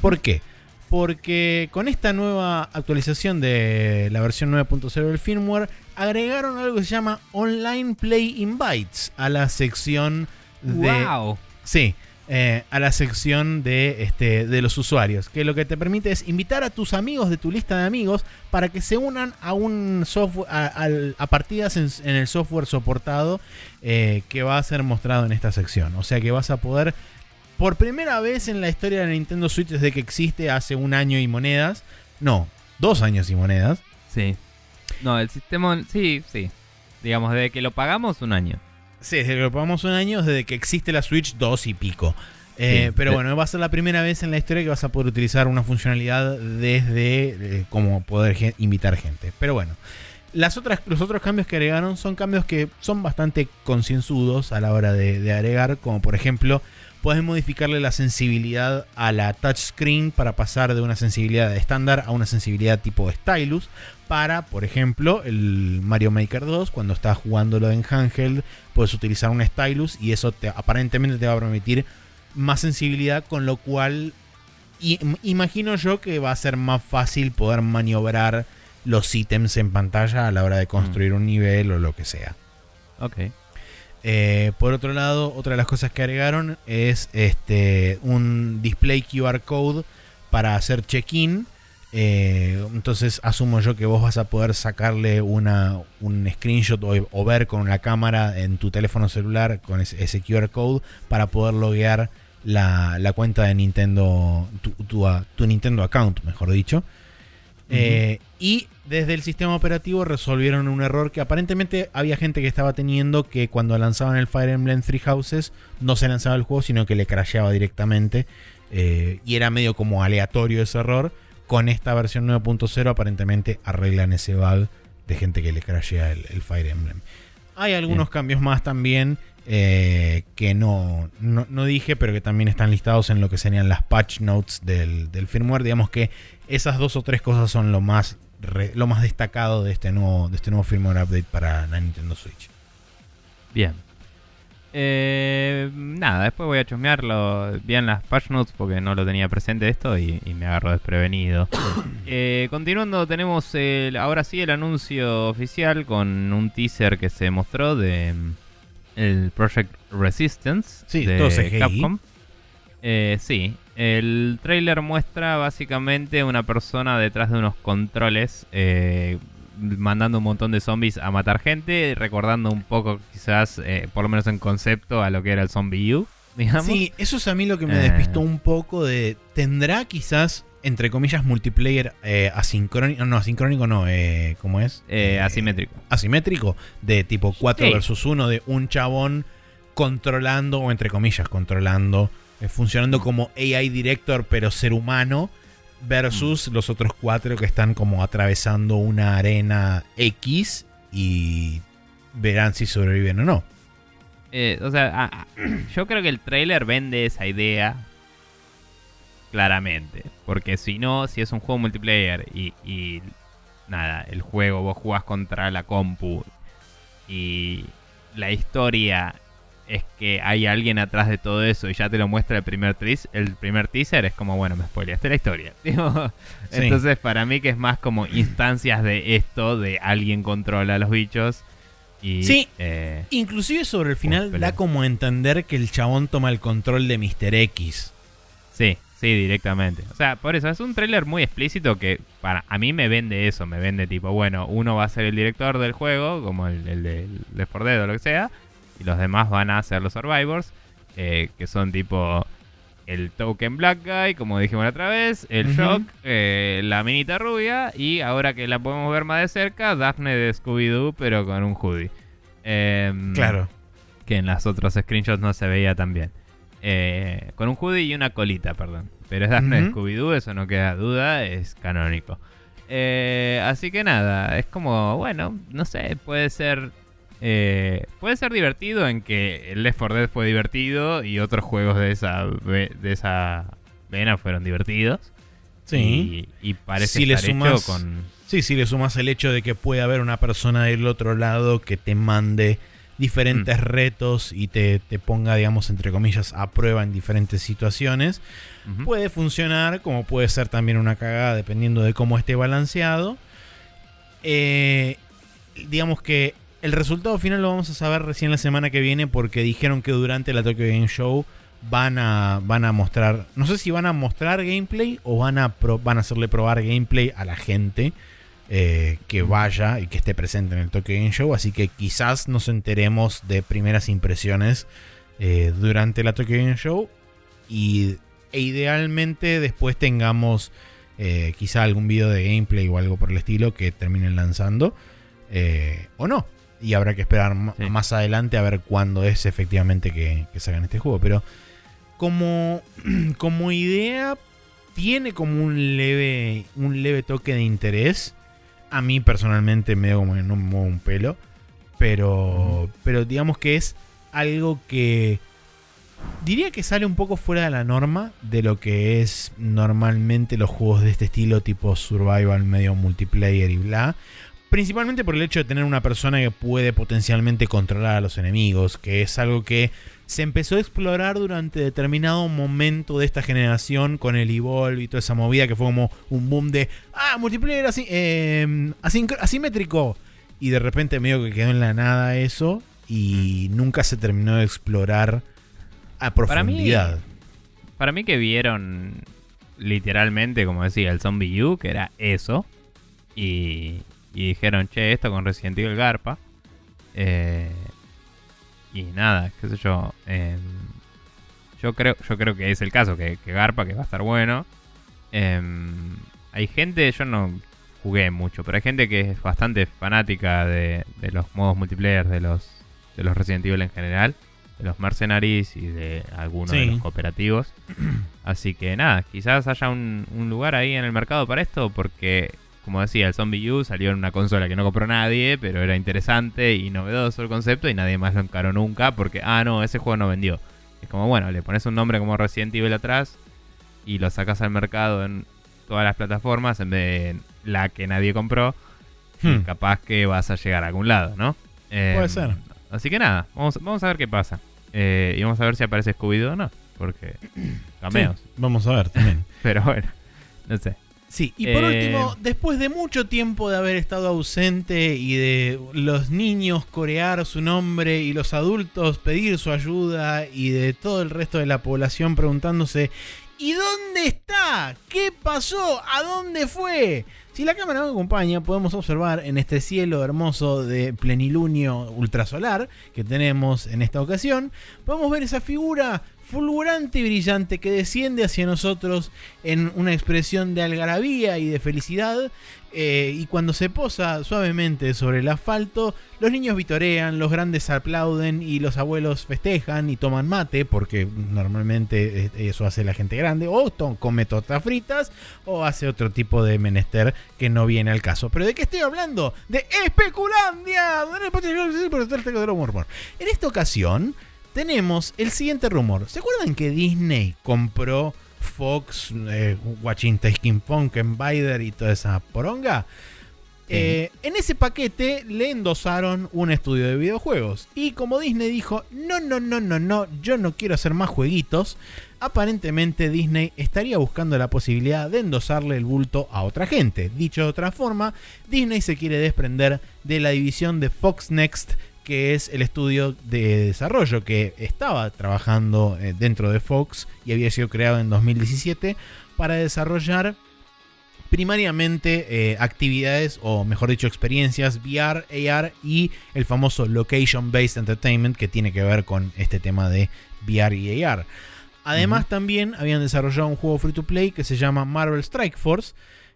¿Por qué? porque con esta nueva actualización de la versión 9.0 del firmware agregaron algo que se llama Online Play Invites a la sección de... ¡Wow! Sí, eh, a la sección de, este, de los usuarios, que lo que te permite es invitar a tus amigos de tu lista de amigos para que se unan a un software, a, partidas en, el software soportado eh, que va a ser mostrado en esta sección. O sea que vas a poder, por primera vez en la historia de Nintendo Switch desde que existe hace un año y monedas, no, dos años y monedas, Sí. No, el sistema. Sí, sí. Digamos, desde que lo pagamos, un año. Sí, desde que lo un año, desde que existe la Switch 2 y pico. Eh, Sí, pero bueno, va a ser la primera vez en la historia que vas a poder utilizar una funcionalidad desde eh, como poder invitar gente. Pero bueno, las otras, los otros cambios que agregaron son cambios que son bastante concienzudos a la hora de, de agregar, como por ejemplo, puedes modificarle la sensibilidad a la touchscreen para pasar de una sensibilidad estándar a una sensibilidad tipo stylus. Para, por ejemplo, el Mario Maker 2, cuando estás jugándolo en handheld, puedes utilizar un stylus y eso te, aparentemente te va a permitir más sensibilidad, con lo cual imagino yo que va a ser más fácil poder maniobrar los ítems en pantalla a la hora de construir un nivel o lo que sea. Ok. Eh, por otro lado, otra de las cosas que agregaron es este un display QR code para hacer check-in. Eh, entonces asumo yo que vos vas a poder sacarle una, un screenshot o, o ver con la cámara en tu teléfono celular con ese, ese QR code para poder loguear la, la cuenta de Nintendo, tu, tu Nintendo account, mejor dicho. Eh, y desde el sistema operativo resolvieron un error que aparentemente había gente que estaba teniendo que cuando lanzaban el Fire Emblem Three Houses no se lanzaba el juego, sino que le crasheaba directamente. eh, y era medio como aleatorio ese error. Con esta versión 9.0 aparentemente arreglan ese bug de gente que le crashea el, el Fire Emblem. Hay algunos Bien. cambios más también eh, que no, no, no dije, pero que también están listados en lo que serían las patch notes del, del firmware. Digamos que esas dos o tres cosas son lo más, re- lo más destacado de este, nuevo, de este nuevo firmware update para la Nintendo Switch. Bien. Eh, nada, después voy a chusmearlo bien las patch notes porque no lo tenía presente esto y, y me agarro desprevenido. Eh, continuando, tenemos el, ahora sí el anuncio oficial con un teaser que se mostró de mm, el Project Resistance Sí, de. Capcom. Eh, sí, el trailer muestra básicamente una persona detrás de unos controles eh, mandando un montón de zombies a matar gente, recordando un poco quizás, eh, por lo menos en concepto, a lo que era el Zombie U, digamos. Sí, eso es a mí lo que me Eh. despistó un poco de... ¿Tendrá quizás, entre comillas, multiplayer eh, asincrónico? No, asincrónico no, eh, ¿cómo es? Asimétrico. asimétrico, de tipo 4 Sí. versus 1, de un chabón controlando, o entre comillas, controlando, funcionando como AI director, pero ser humano, versus los otros cuatro que están como atravesando una arena X y verán si sobreviven o no. Eh, o sea, ah, yo creo que el trailer vende esa idea claramente. Porque si no, si es un juego multiplayer y, y nada, el juego vos jugás contra la compu y la historia es que hay alguien atrás de todo eso y ya te lo muestra el primer, tris- el primer teaser, es como, bueno, me spoileaste la historia. Digo, Sí. Entonces, para mí que es más como instancias de esto, de alguien controla a los bichos. Y, Sí. eh, Inclusive sobre el final da como a entender que el chabón toma el control de Mr. X. Sí, sí, directamente. O sea, por eso es un tráiler muy explícito que para a mí me vende eso, me vende tipo, bueno, uno va a ser el director del juego, como el, el de Left 4 Dead o lo que sea, y los demás van a ser los survivors, eh, que son tipo el token black guy, como dijimos la otra vez, el shock, eh, la minita rubia, y ahora que la podemos ver más de cerca, Daphne de Scooby-Doo, pero con un hoodie. Em, Claro. que en las otras screenshots no se veía tan bien. Eh, con un hoodie y una colita, perdón. Pero es Daphne de Ujú. Scooby-Doo, eso no queda duda, es canónico. Así que nada, es como, bueno, no sé, puede ser... eh, puede ser divertido en que Left 4 Dead fue divertido y otros juegos de esa, de esa vena fueron divertidos. Sí. Y, y parece Si le estar sumas- hecho con... Sí, si le sumas el hecho de que puede haber una persona del otro lado que te mande diferentes retos y te, te ponga, digamos, entre comillas, a prueba en diferentes situaciones. Puede funcionar, como puede ser también una cagada, dependiendo de cómo esté balanceado. Eh, digamos que el resultado final lo vamos a saber recién la semana que viene porque dijeron que durante la Tokyo Game Show van a, van a mostrar, no sé si van a mostrar gameplay o van a, van a hacerle probar gameplay a la gente eh, que vaya y que esté presente en el Tokyo Game Show, así que quizás nos enteremos de primeras impresiones eh, durante la Tokyo Game Show y e idealmente después tengamos eh, quizá algún video de gameplay o algo por el estilo que terminen lanzando eh, o no. Y habrá que esperar Sí. más adelante a ver cuándo es efectivamente que, que sacan este juego. Pero como, como idea, tiene como un leve, un leve toque de interés. A mí personalmente me como no me mueve un pelo. Pero, pero digamos que es algo que diría que sale un poco fuera de la norma de lo que es normalmente los juegos de este estilo, tipo survival, medio multiplayer y bla. Principalmente por el hecho de tener una persona que puede potencialmente controlar a los enemigos, que es algo que se empezó a explorar durante determinado momento de esta generación con el Evolve y toda esa movida que fue como un boom de, ah, multiplayer así, eh, asincro- asimétrico. Y de repente medio que quedó en la nada eso y nunca se terminó de explorar a Para mí- profundidad. Para mí que vieron literalmente, como decía, el Zombie U, que era eso. Y, y dijeron, che, esto con Resident Evil Garpa. Eh, y nada, qué sé yo. em, yo, creo, yo creo que es el caso, que, que Garpa, que va a estar bueno. Em, hay gente, yo no jugué mucho, pero hay gente que es bastante fanática de, de los modos multiplayer de los, de los Resident Evil en general, de los Mercenaries y de algunos de los cooperativos. Así que nada, quizás haya un, un lugar ahí en el mercado para esto, porque como decía, el Zombie U salió en una consola que no compró nadie, pero era interesante y novedoso el concepto y nadie más lo encaró nunca porque, ah, no, ese juego no vendió. Es como, bueno, le pones un nombre como Resident Evil atrás y lo sacas al mercado en todas las plataformas en vez de la que nadie compró. Hmm. capaz que vas a llegar a algún lado, ¿no? Eh, Puede ser. Así que nada, vamos, vamos a ver qué pasa. Eh, y vamos a ver si aparece Scooby-Doo o no, porque cameos. Sí, vamos a ver también. Pero bueno, no sé. Sí, y por Eh, último, después de mucho tiempo de haber estado ausente y de los niños corear su nombre y los adultos pedir su ayuda y de todo el resto de la población preguntándose ¿Y dónde está? ¿Qué pasó? ¿A dónde fue? Si la cámara me acompaña, podemos observar en este cielo hermoso de plenilunio ultrasolar que tenemos en esta ocasión, podemos ver esa figura fulgurante y brillante que desciende hacia nosotros en una expresión de algarabía y de felicidad. eh, y cuando se posa suavemente sobre el asfalto, los niños vitorean, los grandes aplauden y los abuelos festejan y toman mate, porque normalmente eh, eso hace la gente grande, o come tortas fritas, o hace otro tipo de menester que no viene al caso. Pero ¿de qué estoy hablando? De Especulandia. En esta ocasión tenemos el siguiente rumor. ¿Se acuerdan que Disney compró Fox, eh, Watching Taking Funk, Bider y toda esa poronga? Eh, en ese paquete le endosaron un estudio de videojuegos. Y como Disney dijo, no, no, no, no, no, yo no quiero hacer más jueguitos, aparentemente Disney estaría buscando la posibilidad de endosarle el bulto a otra gente. Dicho de otra forma, Disney se quiere desprender de la división de Fox Next, que es el estudio de desarrollo que estaba trabajando eh, dentro de Fox y había sido creado en 2017 para desarrollar primariamente eh, actividades o mejor dicho experiencias VR, AR y el famoso Location Based Entertainment que tiene que ver con este tema de VR y AR. Además también habían desarrollado un juego free to play que se llama Marvel Strike Force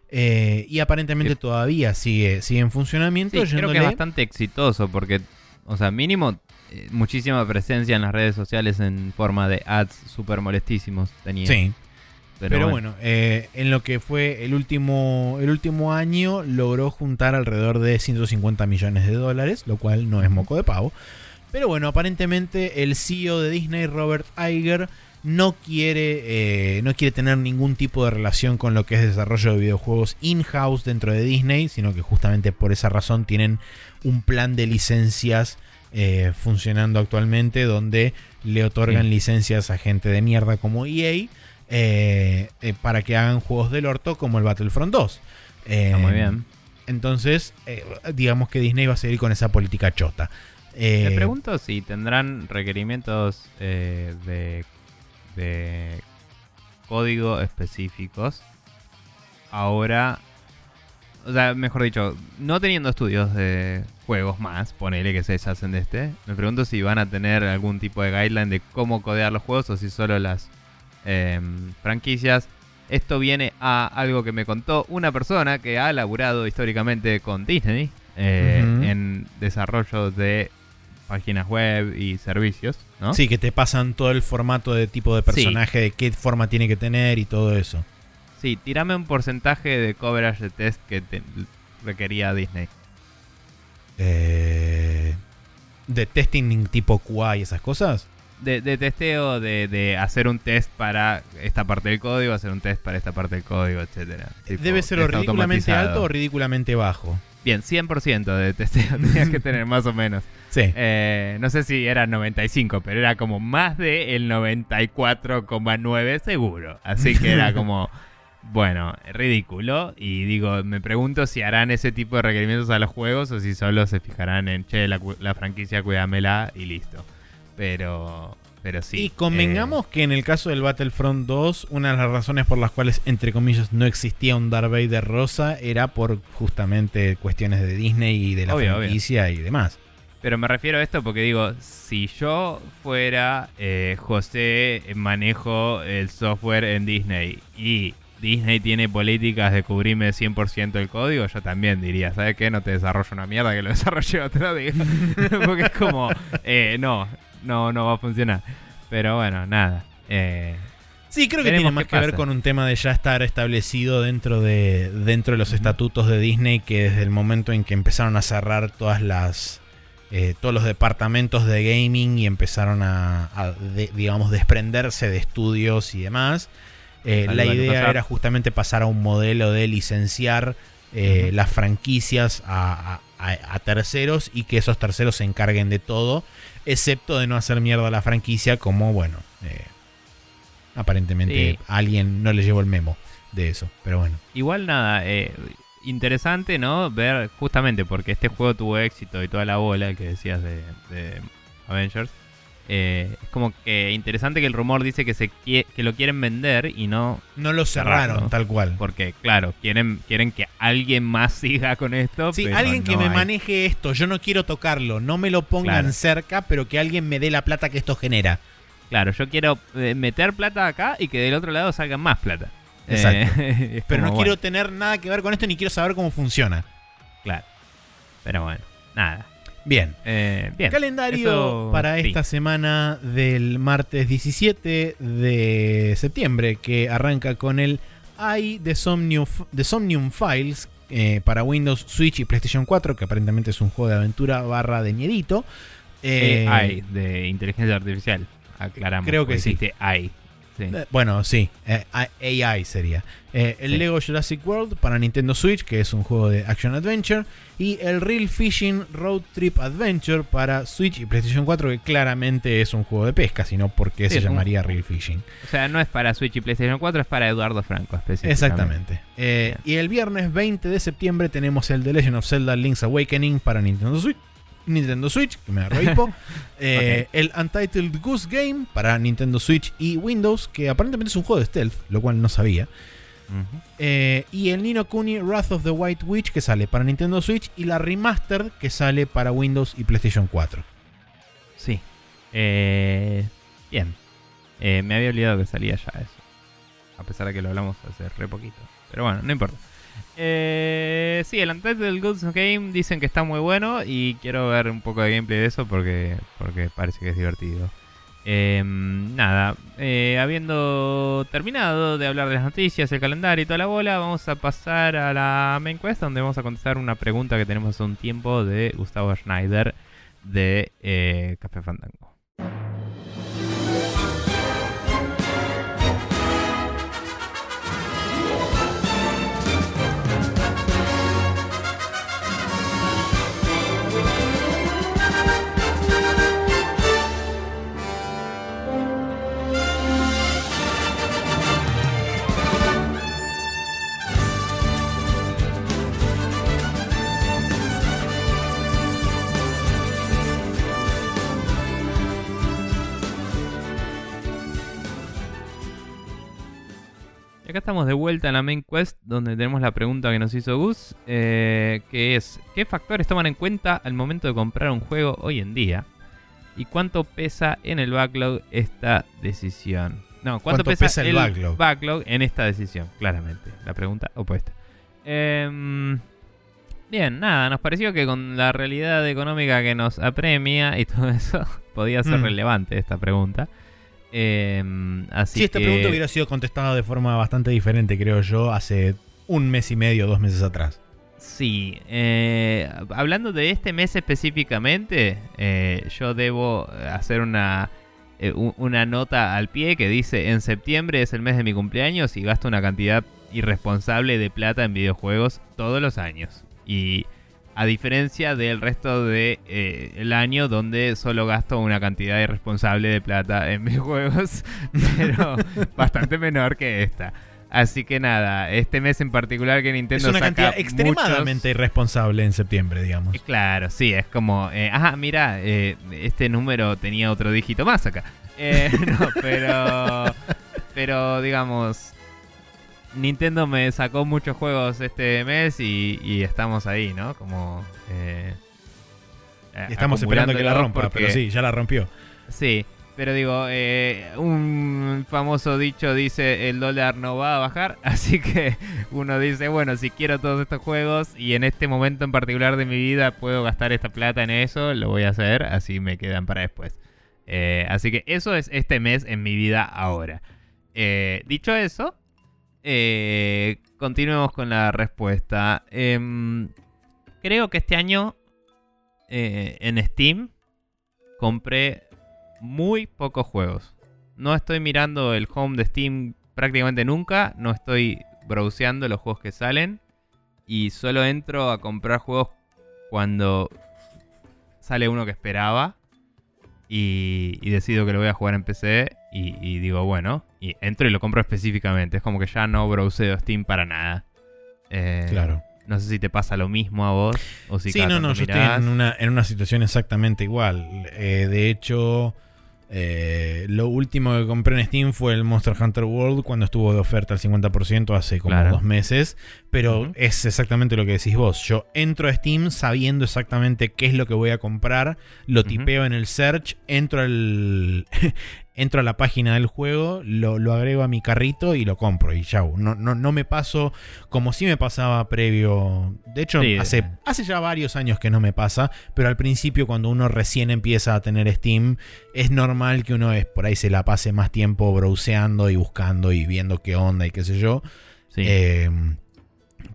eh, y aparentemente Sí. todavía sigue, sigue en funcionamiento. Sí, creo que es bastante exitoso porque, o sea, mínimo eh, muchísima presencia en las redes sociales en forma de ads súper molestísimos tenía. Sí, pero, Pero, bueno. bueno, eh, en lo que fue el último, el último año logró juntar alrededor de 150 millones de dólares, lo cual no es moco de pavo. Pero bueno, aparentemente el CEO de Disney, Robert Iger, no quiere, eh, no quiere tener ningún tipo de relación con lo que es desarrollo de videojuegos in-house dentro de Disney, sino que justamente por esa razón tienen un plan de licencias eh, funcionando actualmente, donde le otorgan Sí. licencias a gente de mierda como EA eh, para que hagan juegos del orto como el Battlefront 2. Está muy bien. Entonces, digamos que Disney va a seguir con esa política chota. Me pregunto si tendrán requerimientos de, de código específicos. Ahora, o sea, mejor dicho, no teniendo estudios de juegos más, ponele que se deshacen de este, me pregunto si van a tener algún tipo de guideline de cómo codear los juegos o si solo las em, franquicias. Esto viene a algo que me contó una persona que ha laburado históricamente con Disney eh, en desarrollo de páginas web y servicios, ¿no? Sí, que te pasan todo el formato de tipo de personaje, de qué forma tiene que tener y todo eso. Sí, tirame un porcentaje de coverage de test que te requería Disney. Eh, de testing tipo QA y esas cosas. De, de testeo, de, de hacer un test para esta parte del código, hacer un test para esta parte del código, etcétera. Tipo, Debe ser o ridículamente alto o ridículamente bajo. Bien, 100% de testeo tenías que tener más o menos. Sí. Eh, no sé si era 95, pero era como más de el 94,9 seguro. Así que era como, bueno, ridículo. Y digo, me pregunto si harán ese tipo de requerimientos a los juegos o si solo se fijarán en, che, la, la franquicia, cuídamela y listo. Pero, pero sí. y convengamos que en el caso del Battlefront 2, una de las razones por las cuales, entre comillas, no existía un Darth Vader rosa era por justamente cuestiones de Disney y de la Obvio, franquicia y demás. Pero me refiero a esto porque digo, si yo fuera eh, José, eh, manejo el software en Disney y Disney tiene políticas de cubrirme 100% el código, yo también diría, ¿sabes qué? No te desarrollo una mierda que lo desarrolle otro, digo. porque es como, eh, no, no, no va a funcionar. Pero bueno, nada. Eh, Sí, creo que tiene más que ver con un tema de ya estar establecido dentro de, dentro de los estatutos de Disney que desde el momento en que empezaron a cerrar todas las eh, todos los departamentos de gaming y empezaron a, a de- digamos desprenderse de estudios y demás. eh, la idea era justamente pasar a un modelo de licenciar eh, las franquicias a, a- a- a terceros y que esos terceros se encarguen de todo, excepto de no hacer mierda a la franquicia, como bueno, eh, aparentemente Sí. alguien no le llevó el memo de eso, pero bueno. Igual nada, eh, interesante, ¿no? Ver justamente porque este juego tuvo éxito y toda la bola que decías de, de Avengers. Eh, es como que interesante que el rumor dice que se que lo quieren vender y no No lo cerraron Cerrarlo. tal cual. porque claro quieren quieren que alguien más siga con esto. Sí, pero alguien que me hay. maneje esto, yo no quiero tocarlo, no me lo pongan Claro. cerca, pero que alguien me dé la plata que esto genera. Claro, yo quiero eh, meter plata acá y que del otro lado salga más plata. Exacto. Eh, es Pero no quiero tener nada que ver con esto ni quiero saber cómo funciona. claro. Pero bueno, nada. Bien. Eh, bien. Calendario para sí. esta semana del martes 17 de septiembre, que arranca con el AI de Somnium, de Somnium Files eh, para Windows, Switch y PlayStation 4, que aparentemente es un juego de aventura barra de miedito. Eh, AI, de inteligencia artificial. Aclaramos. Creo que sí. existe AI. Sí. Eh, Bueno, sí, eh, AI sería. Eh, el Sí. Lego Jurassic World para Nintendo Switch, que es un juego de Action Adventure. Y el Real Fishing Road Trip Adventure para Switch y PlayStation 4, que claramente es un juego de pesca, sino porque Sí, se un- llamaría Real Fishing. O sea, no es para Switch y PlayStation 4, es para Eduardo Franco específicamente. Exactamente. Eh, y el viernes 20 de septiembre tenemos el The Legend of Zelda Link's Awakening para Nintendo Switch. Nintendo Switch, que me agarró hipo. Eh, El Untitled Goose Game para Nintendo Switch y Windows, que aparentemente es un juego de stealth, lo cual no sabía. Eh, y el Nino Kuni Wrath of the White Witch que sale para Nintendo Switch y la Remastered que sale para Windows y PlayStation 4. Sí. Eh, bien. Eh, me había olvidado que salía ya eso. A pesar de que lo hablamos hace re poquito. Pero bueno, no importa. Eh, sí, el Untitled Goose Game dicen que está muy bueno y quiero ver un poco de gameplay de eso porque, porque parece que es divertido. Eh, nada, eh, habiendo terminado de hablar de las noticias, el calendario y toda la bola, vamos a pasar a la main quest donde vamos a contestar una pregunta que tenemos hace un tiempo de Gustavo Schneider de eh, Café Fandango. Acá estamos de vuelta en la main quest donde tenemos la pregunta que nos hizo Gus, eh, que es, ¿qué factores toman en cuenta al momento de comprar un juego hoy en día? ¿Y cuánto pesa en el backlog esta decisión? No, ¿cuánto, pesa, el, backlog? en esta decisión? Claramente, la pregunta opuesta. Em, bien, nada, nos pareció que con la realidad económica que nos apremia y todo eso, podía ser mm. relevante esta pregunta. Eh, así esta pregunta hubiera sido contestada de forma bastante diferente, creo yo, hace un mes y medio, dos meses atrás. Sí, eh, hablando de este mes específicamente, eh, yo debo hacer una, eh, una nota al pie que dice, en septiembre es el mes de mi cumpleaños y gasto una cantidad irresponsable de plata en videojuegos todos los años. Y a diferencia del resto del de, eh, año donde solo gasto una cantidad irresponsable de plata en mis juegos, pero bastante menor que esta. Así que nada, este mes en particular que Nintendo es una cantidad extremadamente irresponsable en septiembre, digamos. Claro, sí, es como, eh, ajá, mira, eh, este número tenía otro dígito más acá. no, pero, pero digamos, Nintendo me sacó muchos juegos este mes y, estamos ahí, ¿no? Como... Eh, estamos esperando que la rompa, pero sí, ya la rompió. Sí, pero digo, eh, un famoso dicho dice el dólar no va a bajar, así que uno dice, bueno, si quiero todos estos juegos y en este momento en particular de mi vida puedo gastar esta plata en eso, lo voy a hacer, así me quedan para después. Eh, así que eso es este mes en mi vida ahora. dicho eso, eh, continuemos con la respuesta. Em, creo que este año eh, en Steam compré muy pocos juegos. No estoy mirando el home de Steam prácticamente nunca. No estoy browseando los juegos que salen. Y solo entro a comprar juegos cuando sale uno que esperaba. Y, y decido que lo voy a jugar en PC y, digo, bueno, y entro y lo compro específicamente. Es como que ya no browseo Steam para nada. Eh, claro. No sé si te pasa lo mismo a vos o si Sí, no, no, yo estoy en una, en una situación exactamente igual. Eh, de hecho, eh, lo último que compré en Steam fue el Monster Hunter World cuando estuvo de oferta al 50% hace como dos meses. Pero es exactamente lo que decís vos. Yo entro a Steam sabiendo exactamente qué es lo que voy a comprar, lo tipeo en el search, entro al, entro a la página del juego, lo, agrego a mi carrito y lo compro y ya. No, no, no, me paso como si me pasaba previo. De hecho, hace, hace ya varios años que no me pasa, pero al principio cuando uno recién empieza a tener Steam, es normal que uno es, por ahí se la pase más tiempo browseando y buscando y viendo qué onda y qué sé yo. Eh,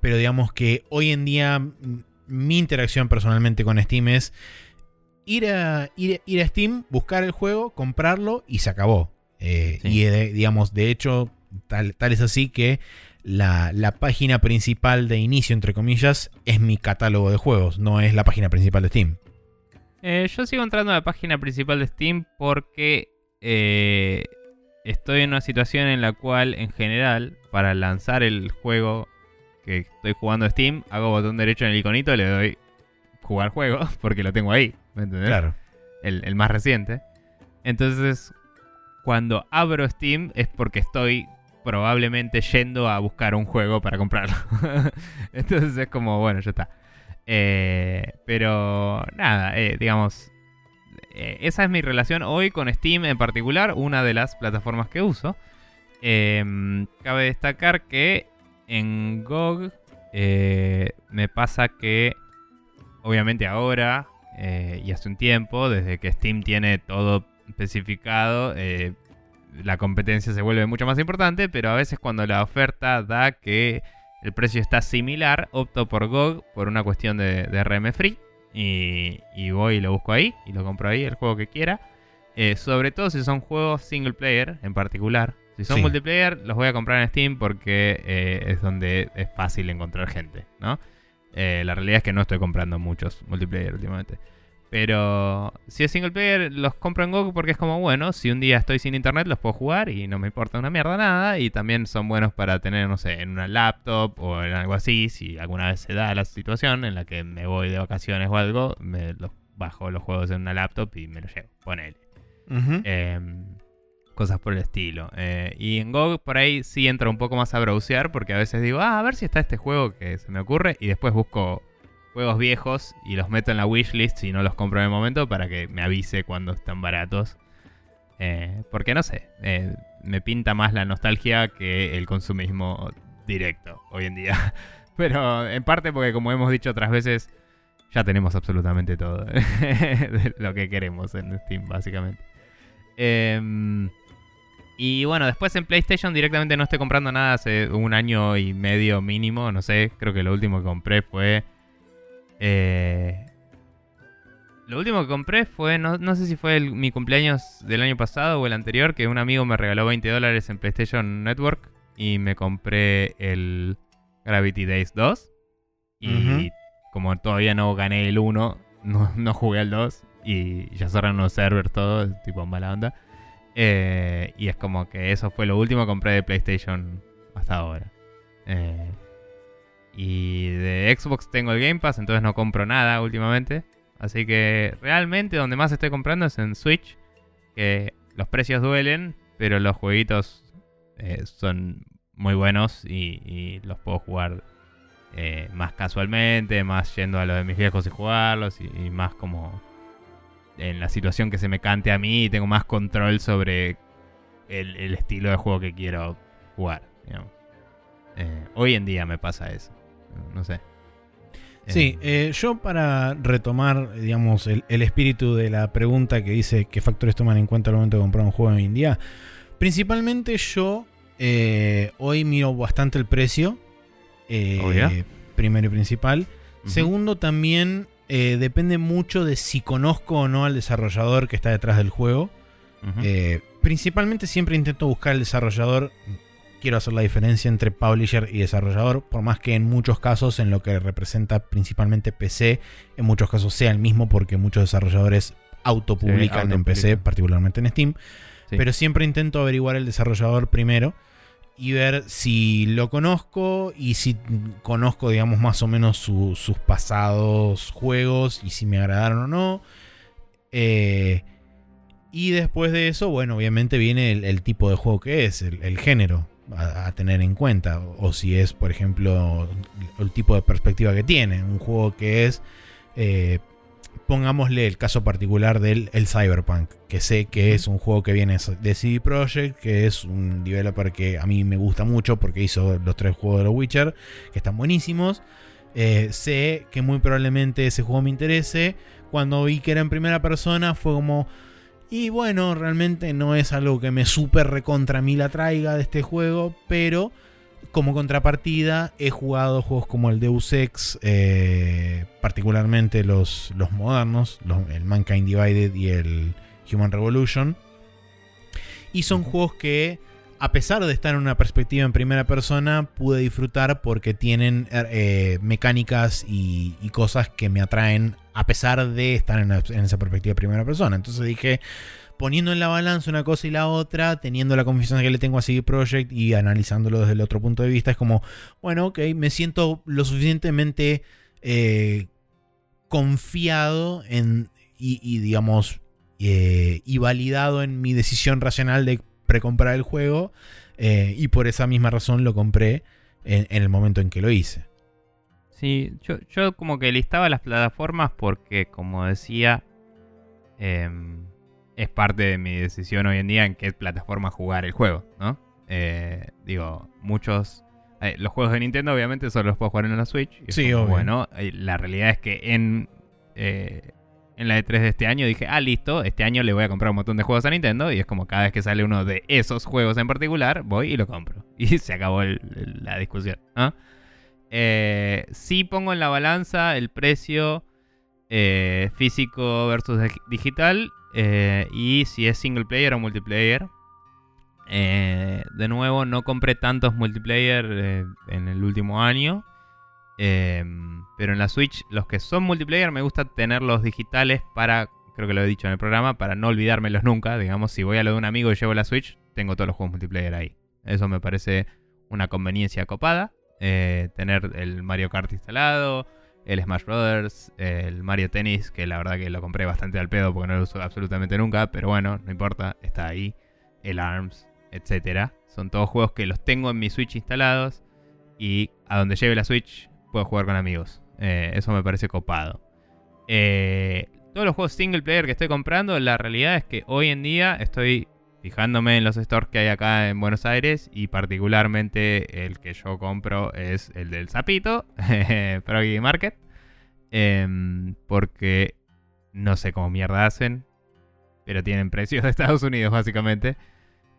pero digamos que hoy en día mi interacción personalmente con Steam es ir a, ir, a Steam, buscar el juego, comprarlo y se acabó. Eh, y digamos, de hecho, tal, tal es así que la, página principal de inicio, entre comillas, es mi catálogo de juegos, no es la página principal de Steam. Eh, yo sigo entrando a la página principal de Steam porque eh, estoy en una situación en la cual, en general, para lanzar el juego que estoy jugando Steam, hago botón derecho en el iconito, le doy jugar juego, porque lo tengo ahí. ¿Me entendés? Claro. El, más reciente. Entonces, cuando abro Steam es porque estoy probablemente yendo a buscar un juego para comprarlo. Entonces es como, bueno, ya está. Eh, pero nada, eh, digamos, eh, esa es mi relación hoy con Steam en particular, una de las plataformas que uso. Em, cabe destacar que en GOG me pasa que, obviamente ahora, eh, y hace un tiempo, desde que Steam tiene todo especificado, eh, la competencia se vuelve mucho más importante, pero a veces cuando la oferta da que el precio está similar, opto por GOG por una cuestión de, RM free y, voy y lo busco ahí y lo compro ahí, el juego que quiera. Eh, sobre todo si son juegos single player en particular. Si son multiplayer, los voy a comprar en Steam porque es donde es fácil encontrar gente, ¿no? Eh, la realidad es que no estoy comprando muchos multiplayer últimamente. Pero si es single player, los compro en GOG porque es como, bueno, si un día estoy sin internet, los puedo jugar y no me importa una mierda nada. Y también son buenos para tener, no sé, en una laptop o en algo así. Si alguna vez se da la situación en la que me voy de vacaciones o algo, me los bajo los juegos en una laptop y me los llevo. Ponele. Cosas por el estilo. Eh, y en GOG por ahí sí entro un poco más a browsear porque a veces digo, ah, a ver si está este juego que se me ocurre y después busco juegos viejos y los meto en la wishlist y no los compro en el momento para que me avise cuando están baratos. Eh, porque no sé, eh, me pinta más la nostalgia que el consumismo directo hoy en día. Pero en parte porque como hemos dicho otras veces, ya tenemos absolutamente todo lo que queremos en Steam, básicamente. Em, y bueno, después en PlayStation directamente no estoy comprando nada hace un año y medio mínimo, no sé, creo que lo último que compré fue... Eh, lo último que compré fue, no, sé si fue mi cumpleaños del año pasado o el anterior, que un amigo me regaló 20 dólares en PlayStation Network y me compré el Gravity Days 2. Y como todavía no gané el 1, no, jugué al 2 y ya cerraron los servers todo, tipo mala onda. Eh, y es como que eso fue lo último que compré de PlayStation hasta ahora. Eh, y de Xbox tengo el Game Pass, entonces no compro nada últimamente. Así que realmente donde más estoy comprando es en Switch. Que los precios duelen, pero los jueguitos eh, son muy buenos y, los puedo jugar más casualmente, más yendo a lo de mis viejos y jugarlos y, más como en la situación que se me cante a mí y tengo más control sobre el, estilo de juego que quiero jugar. Eh, hoy en día me pasa eso. No sé. Sí, eh, yo para retomar, digamos, el, espíritu de la pregunta que dice qué factores toman en cuenta al momento de comprar un juego en India, principalmente yo eh, hoy miro bastante el precio, eh, primero y principal. Segundo, también depende mucho de si conozco o no al desarrollador que está detrás del juego. principalmente siempre intento buscar el desarrollador quiero hacer la diferencia entre publisher y desarrollador, por más que en muchos casos, en lo que representa principalmente PC, en muchos casos sea el mismo, porque muchos desarrolladores autopublican en PC, particularmente en Steam. Pero siempre intento averiguar el desarrollador primero y ver si lo conozco y si conozco, digamos, más o menos sus pasados juegos y si me agradaron o no. Eh, y después de eso, bueno, obviamente viene el, tipo de juego que es, el género a, tener en cuenta. O si es, por ejemplo, el tipo de perspectiva que tiene. Un juego que es, eh, pongámosle el caso particular del el Cyberpunk, que sé que es un juego que viene de CD Projekt, que es un developer que a mí me gusta mucho porque hizo los tres juegos de The Witcher, que están buenísimos. Eh, sé que muy probablemente ese juego me interese. Cuando vi que era en primera persona fue como y bueno, realmente no es algo que me super recontra mí la traiga de este juego, pero como contrapartida he jugado juegos como el Deus Ex, eh, particularmente los, los modernos, el Mankind Divided y el Human Revolution. Y son juegos que, a pesar de estar en una perspectiva en primera persona, pude disfrutar porque tienen eh, mecánicas y, y, cosas que me atraen a pesar de estar en, esa perspectiva de primera persona. Entonces dije, poniendo en la balanza una cosa y la otra, teniendo la confianza que le tengo a CD Projekt y analizándolo desde el otro punto de vista, es como, bueno, ok, me siento lo suficientemente eh, confiado en, y, digamos, eh, y validado en mi decisión racional de precomprar el juego, eh, y por esa misma razón lo compré en el momento en que lo hice. Sí, yo, como que listaba las plataformas porque, como decía, em, es parte de mi decisión hoy en día en qué plataforma jugar el juego, ¿no? Eh, digo, muchos... Eh, los juegos de Nintendo obviamente solo los puedo jugar en la Switch. sí, obvio. Bueno, eh, la realidad es que en, en la E3 de este año dije, ah, listo, este año le voy a comprar un montón de juegos a Nintendo y es como cada vez que sale uno de esos juegos en particular, voy y lo compro. Y se acabó la discusión, ¿no? Eh, sí pongo en la balanza el precio eh, físico versus digital eh, y si es single player o multiplayer. de nuevo, no compré tantos multiplayer en el último año. pero en la Switch, los que son multiplayer, me gusta tenerlos digitales para, creo que lo he dicho en el programa, para no olvidármelos nunca. Digamos, si voy a lo de un amigo y llevo la Switch, tengo todos los juegos multiplayer ahí. Eso me parece una conveniencia copada. Eh, tener el Mario Kart instalado, el Smash Brothers, el Mario Tennis, que la verdad que lo compré bastante al pedo porque no lo uso absolutamente nunca, pero bueno, no importa, está ahí. el ARMS, etcétera. Son todos juegos que los tengo en mi Switch instalados y a donde lleve la Switch puedo jugar con amigos. Eh, eso me parece copado. Eh, todos los juegos single player que estoy comprando, la realidad es que hoy en día estoy fijándome en los stores que hay acá en Buenos Aires y particularmente el que yo compro es el del Zapito, Proggy Market, em, porque no sé cómo mierda hacen, pero tienen precios de Estados Unidos básicamente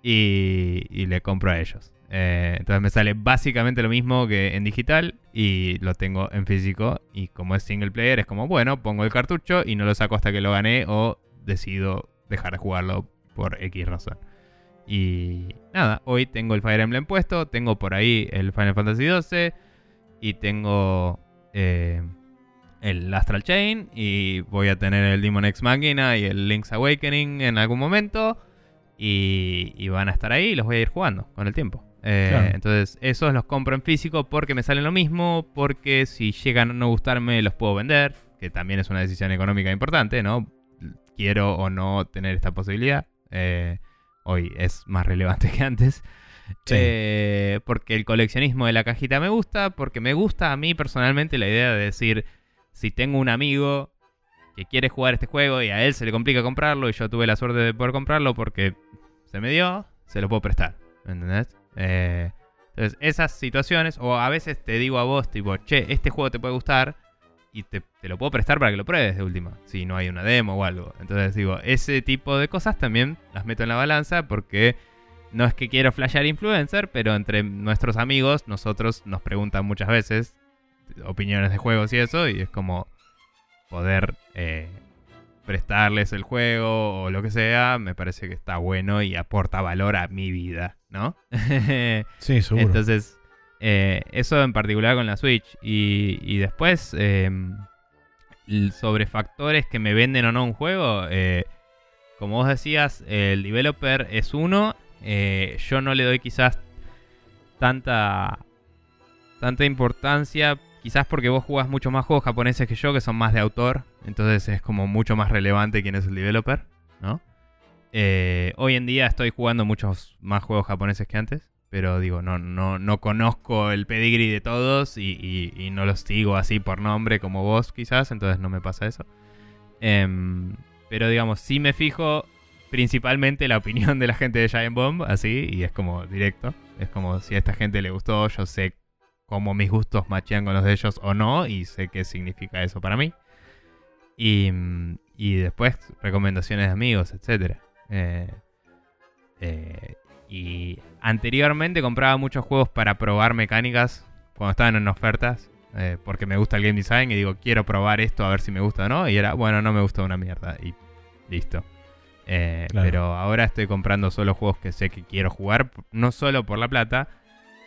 y, y le compro a ellos. Eh, entonces me sale básicamente lo mismo que en digital y lo tengo en físico. Y como es single player, es como, bueno, pongo el cartucho y no lo saco hasta que lo gané o decido dejar de jugarlo por X razón. Y nada, hoy tengo el Fire Emblem puesto, tengo por ahí el Final Fantasy XII y tengo eh, el Astral Chain y voy a tener el Demon X Machina y el Link's Awakening en algún momento. Y, y van a estar ahí y los voy a ir jugando con el tiempo. Eh, entonces, esos los compro en físico porque me salen lo mismo, porque si llegan a no gustarme los puedo vender, que también es una decisión económica importante, ¿no? Quiero o no tener esta posibilidad. Eh, hoy es más relevante que antes. Eh, porque el coleccionismo de la cajita me gusta, porque me gusta a mí personalmente la idea de decir, si tengo un amigo que quiere jugar este juego y a él se le complica comprarlo y yo tuve la suerte de poder comprarlo porque se me dio, se lo puedo prestar. ¿Me entendés? Eh, entonces, esas situaciones, o a veces te digo a vos, tipo, che, este juego te puede gustar y te, lo puedo prestar para que lo pruebes de última, si no hay una demo o algo. Entonces, digo, ese tipo de cosas también las meto en la balanza porque no es que quiero flashear influencer, pero entre nuestros amigos, nosotros nos preguntan muchas veces opiniones de juegos y eso, y es como poder eh, prestarles el juego o lo que sea, me parece que está bueno y aporta valor a mi vida, ¿no? sí, seguro. Entonces, eh, eso en particular con la Switch. Y, después, em, sobre factores que me venden o no un juego, eh, como vos decías, el developer es uno. Eh, yo no le doy quizás tanta, tanta importancia Quizás porque vos jugás mucho más juegos japoneses que yo, que son más de autor. Entonces es como mucho más relevante quién es el developer, ¿no? Hoy en día estoy jugando muchos más juegos japoneses que antes. Pero digo, no, no, no conozco el pedigree de todos y, no los sigo así por nombre como vos quizás. Entonces no me pasa eso. Em, pero digamos, sí me fijo principalmente la opinión de la gente de Giant Bomb, así, y es como directo. Es como si a esta gente le gustó, yo sé cómo mis gustos machean con los de ellos o no, y sé qué significa eso para mí. Y, y después recomendaciones de amigos, etc. Eh, eh, y anteriormente compraba muchos juegos para probar mecánicas cuando estaban en ofertas, eh, porque me gusta el game design y digo, quiero probar esto a ver si me gusta o no. Y era, bueno, no me gusta una mierda. Y listo. Pero ahora estoy comprando solo juegos que sé que quiero jugar, no solo por la plata,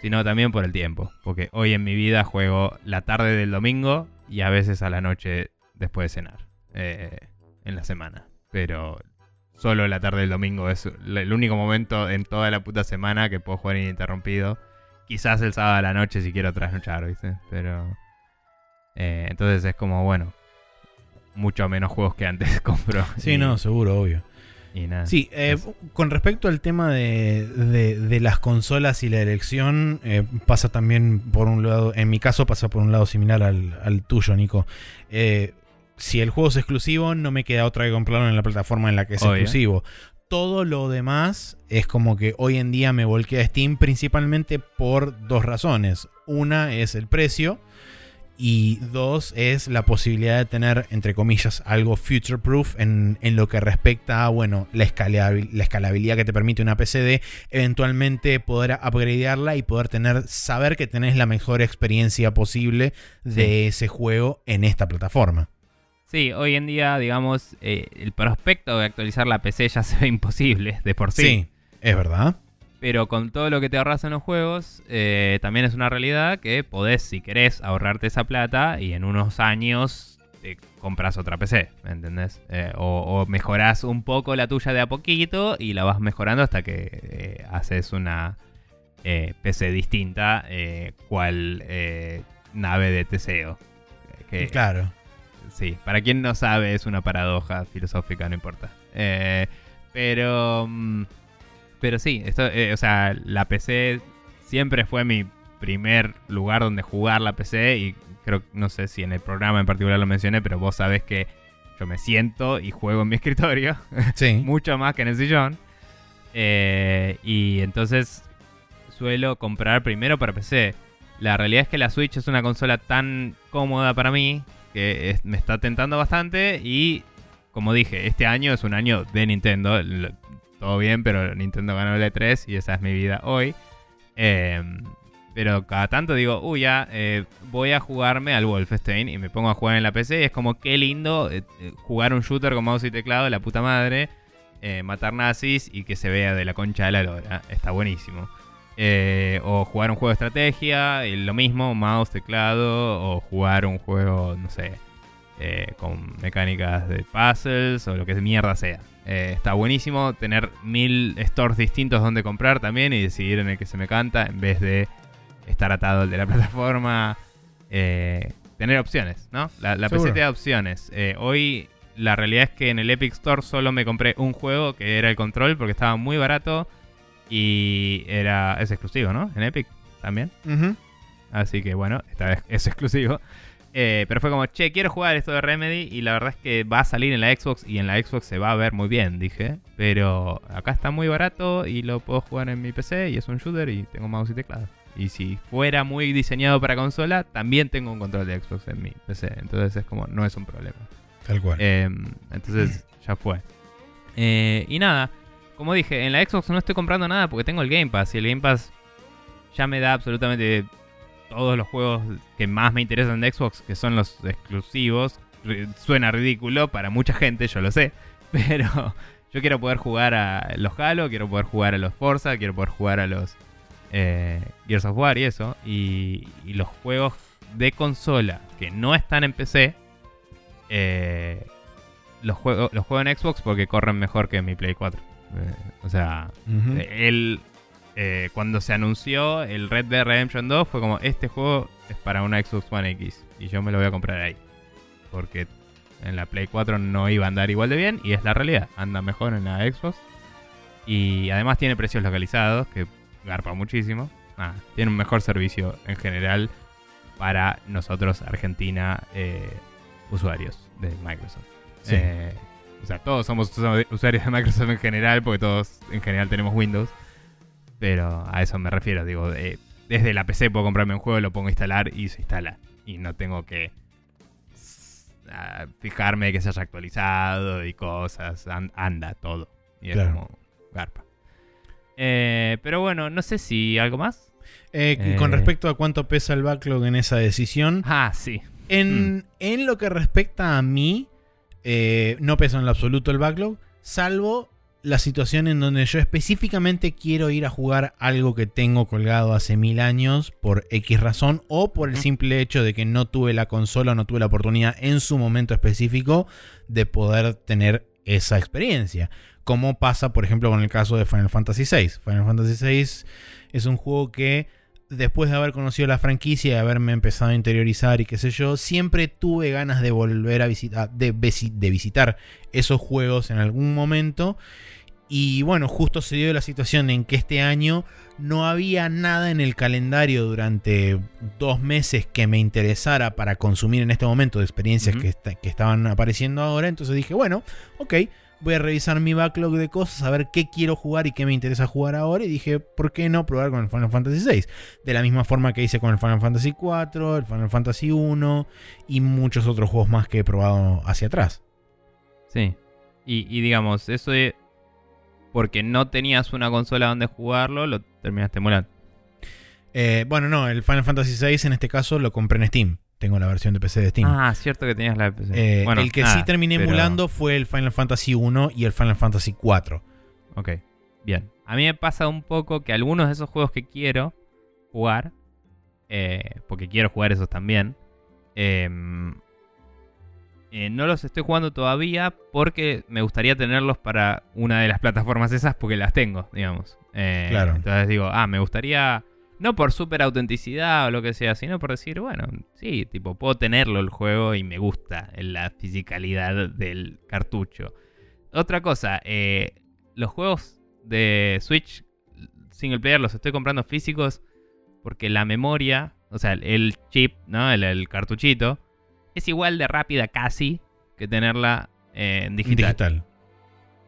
sino también por el tiempo. Porque hoy en mi vida juego la tarde del domingo y a veces a la noche después de cenar. Eh, en la semana. Pero solo la tarde del domingo es el único momento en toda la puta semana que puedo jugar ininterrumpido. Quizás el sábado a la noche si quiero trasnochar, ¿viste? Pero... Eh, entonces es como, bueno, mucho menos juegos que antes compro. Sí, no, seguro, obvio. Sí, eh, con respecto al tema de, las consolas y la elección, eh, pasa también por un lado, en mi caso pasa por un lado similar al, tuyo, Nico. Eh, si el juego es exclusivo, no me queda otra que comprarlo en la plataforma en la que es exclusivo. Todo lo demás es como que hoy en día me volqué a Steam principalmente por dos razones. Una es el precio y dos es la posibilidad de tener, entre comillas, algo future proof en, lo que respecta a, bueno, la, la escalabilidad que te permite una PC de eventualmente poder upgradearla y poder tener, saber que tenés la mejor experiencia posible de ese juego en esta plataforma. Sí, hoy en día, digamos, eh, el prospecto de actualizar la PC ya se ve imposible de por sí. Sí, es verdad. Pero con todo lo que te ahorras en los juegos, eh, también es una realidad que podés, si querés, ahorrarte esa plata y en unos años te compras otra PC, ¿me entendés? Eh, o, mejorás un poco la tuya de a poquito y la vas mejorando hasta que eh, haces una PC distinta, cual nave de Teseo. claro. Sí, para quien no sabe es una paradoja filosófica, no importa. pero... Mm, Pero sí, esto, eh, o sea, la PC siempre fue mi primer lugar donde jugar la PC y creo, no sé si en el programa en particular lo mencioné, pero vos sabés que yo me siento y juego en mi escritorio, Sí. mucho más que en el sillón. Eh, y entonces suelo comprar primero para PC. La realidad es que la Switch es una consola tan cómoda para mí que me está tentando bastante y como dije, este año es un año de Nintendo. Todo bien, pero Nintendo ganó el E3 y esa es mi vida hoy. Eh, pero cada tanto digo, uy, ya eh, voy a jugarme al Wolfenstein y me pongo a jugar en la PC. Y es como qué lindo eh, eh, jugar un shooter con mouse y teclado, la puta madre. matar nazis y que se vea de la concha de la lora. Está buenísimo. Eh, o jugar un juego de estrategia, y lo mismo, mouse, teclado. O jugar un juego, no sé, eh, con mecánicas de puzzles o lo que mierda sea. Eh, está buenísimo tener mil stores distintos donde comprar también y decidir en el que se me canta en vez de estar atado al de la plataforma. Tener opciones, ¿no? La, la PC te da opciones. Hoy la realidad es que en el Epic Store solo me compré un juego que era el Control porque estaba muy barato y era es exclusivo, ¿no? En Epic también. Así que bueno, esta vez es exclusivo. Eh, pero fue como, che, quiero jugar esto de Remedy y la verdad es que va a salir en la Xbox y en la Xbox se va a ver muy bien, dije. Pero acá está muy barato y lo puedo jugar en mi PC y es un shooter y tengo mouse y teclado. Y si fuera muy diseñado para consola, también tengo un control de Xbox en mi PC. Entonces es como, no es un problema. Tal cual. Eh, entonces ya fue. Eh, y nada, como dije, en la Xbox no estoy comprando nada porque tengo el Game Pass y el Game Pass ya me da absolutamente todos los juegos que más me interesan de Xbox, que son los exclusivos. Suena ridículo para mucha gente, yo lo sé, pero yo quiero poder jugar a los Halo, quiero poder jugar a los Forza, quiero poder jugar a los eh, Gears of War y eso. Y, y los juegos de consola que no están en PC, eh, los, juego, los juego en Xbox porque corren mejor que mi Play 4. O sea, él, eh, cuando se anunció el Red Dead Redemption 2, fue como: Este juego es para una Xbox One X y yo me lo voy a comprar ahí. Porque en la Play 4 no iba a andar igual de bien y es la realidad. Anda mejor en la Xbox. Y además tiene precios localizados, que garpa muchísimo. Ah, tiene un mejor servicio en general para nosotros, Argentina, eh, usuarios de Microsoft. Sí. Eh, o sea, todos somos usu- usuarios de Microsoft en general, porque todos en general tenemos Windows. Pero a eso me refiero, digo, eh, desde la PC puedo comprarme un juego, lo pongo a instalar y se instala. Y no tengo que fijarme que se haya actualizado y cosas. An- anda todo. Y es Claro. como garpa. Eh, pero bueno, no sé si algo más. Eh, con respecto a cuánto pesa el backlog en esa decisión, Ah, sí. en, en lo que respecta a mí, eh, no pesa en lo absoluto el backlog, salvo la situación en donde yo específicamente quiero ir a jugar algo que tengo colgado hace mil años por X razón o por el simple hecho de que no tuve la consola o no tuve la oportunidad en su momento específico de poder tener esa experiencia. Como pasa, por ejemplo, con el caso de Final Fantasy VI. Final Fantasy VI es un juego que después de haber conocido la franquicia y haberme empezado a interiorizar y qué sé yo, siempre tuve ganas de volver a visitar, de, visi- de visitar esos juegos en algún momento. Y bueno, justo se dio la situación en que este año no había nada en el calendario durante dos meses que me interesara para consumir en este momento de experiencias que, que estaban apareciendo ahora. Entonces dije, bueno, ok, voy a revisar mi backlog de cosas, a ver qué quiero jugar y qué me interesa jugar ahora. Y dije, ¿por qué no probar con el Final Fantasy VI? De la misma forma que hice con el Final Fantasy IV, el Final Fantasy 1 y muchos otros juegos más que he probado hacia atrás. Sí. Y, y digamos, eso de. Porque no tenías una consola donde jugarlo, lo terminaste emulando. Eh, bueno, no, el Final Fantasy VI en este caso lo compré en Steam. Tengo la versión de PC de Steam. Ah, cierto que tenías la PC. Eh, Bueno, el que sí terminé pero- emulando fue el Final Fantasy 1 y el Final Fantasy 4. Ok, bien. A mí me pasa un poco que algunos de esos juegos que quiero jugar, eh, porque quiero jugar esos también, em, eh, no los estoy jugando todavía porque me gustaría tenerlos para una de las plataformas esas porque las tengo, digamos. Eh, Claro. Entonces digo, ah, me gustaría, no por super autenticidad o lo que sea, sino por decir, bueno, sí, tipo, puedo tenerlo el juego y me gusta la fisicalidad del cartucho. Otra cosa, eh, los juegos de Switch single player los estoy comprando físicos porque la memoria, o sea, el chip, ¿no? El, cartuchito, es igual de rápida casi que tenerla en digital. digital.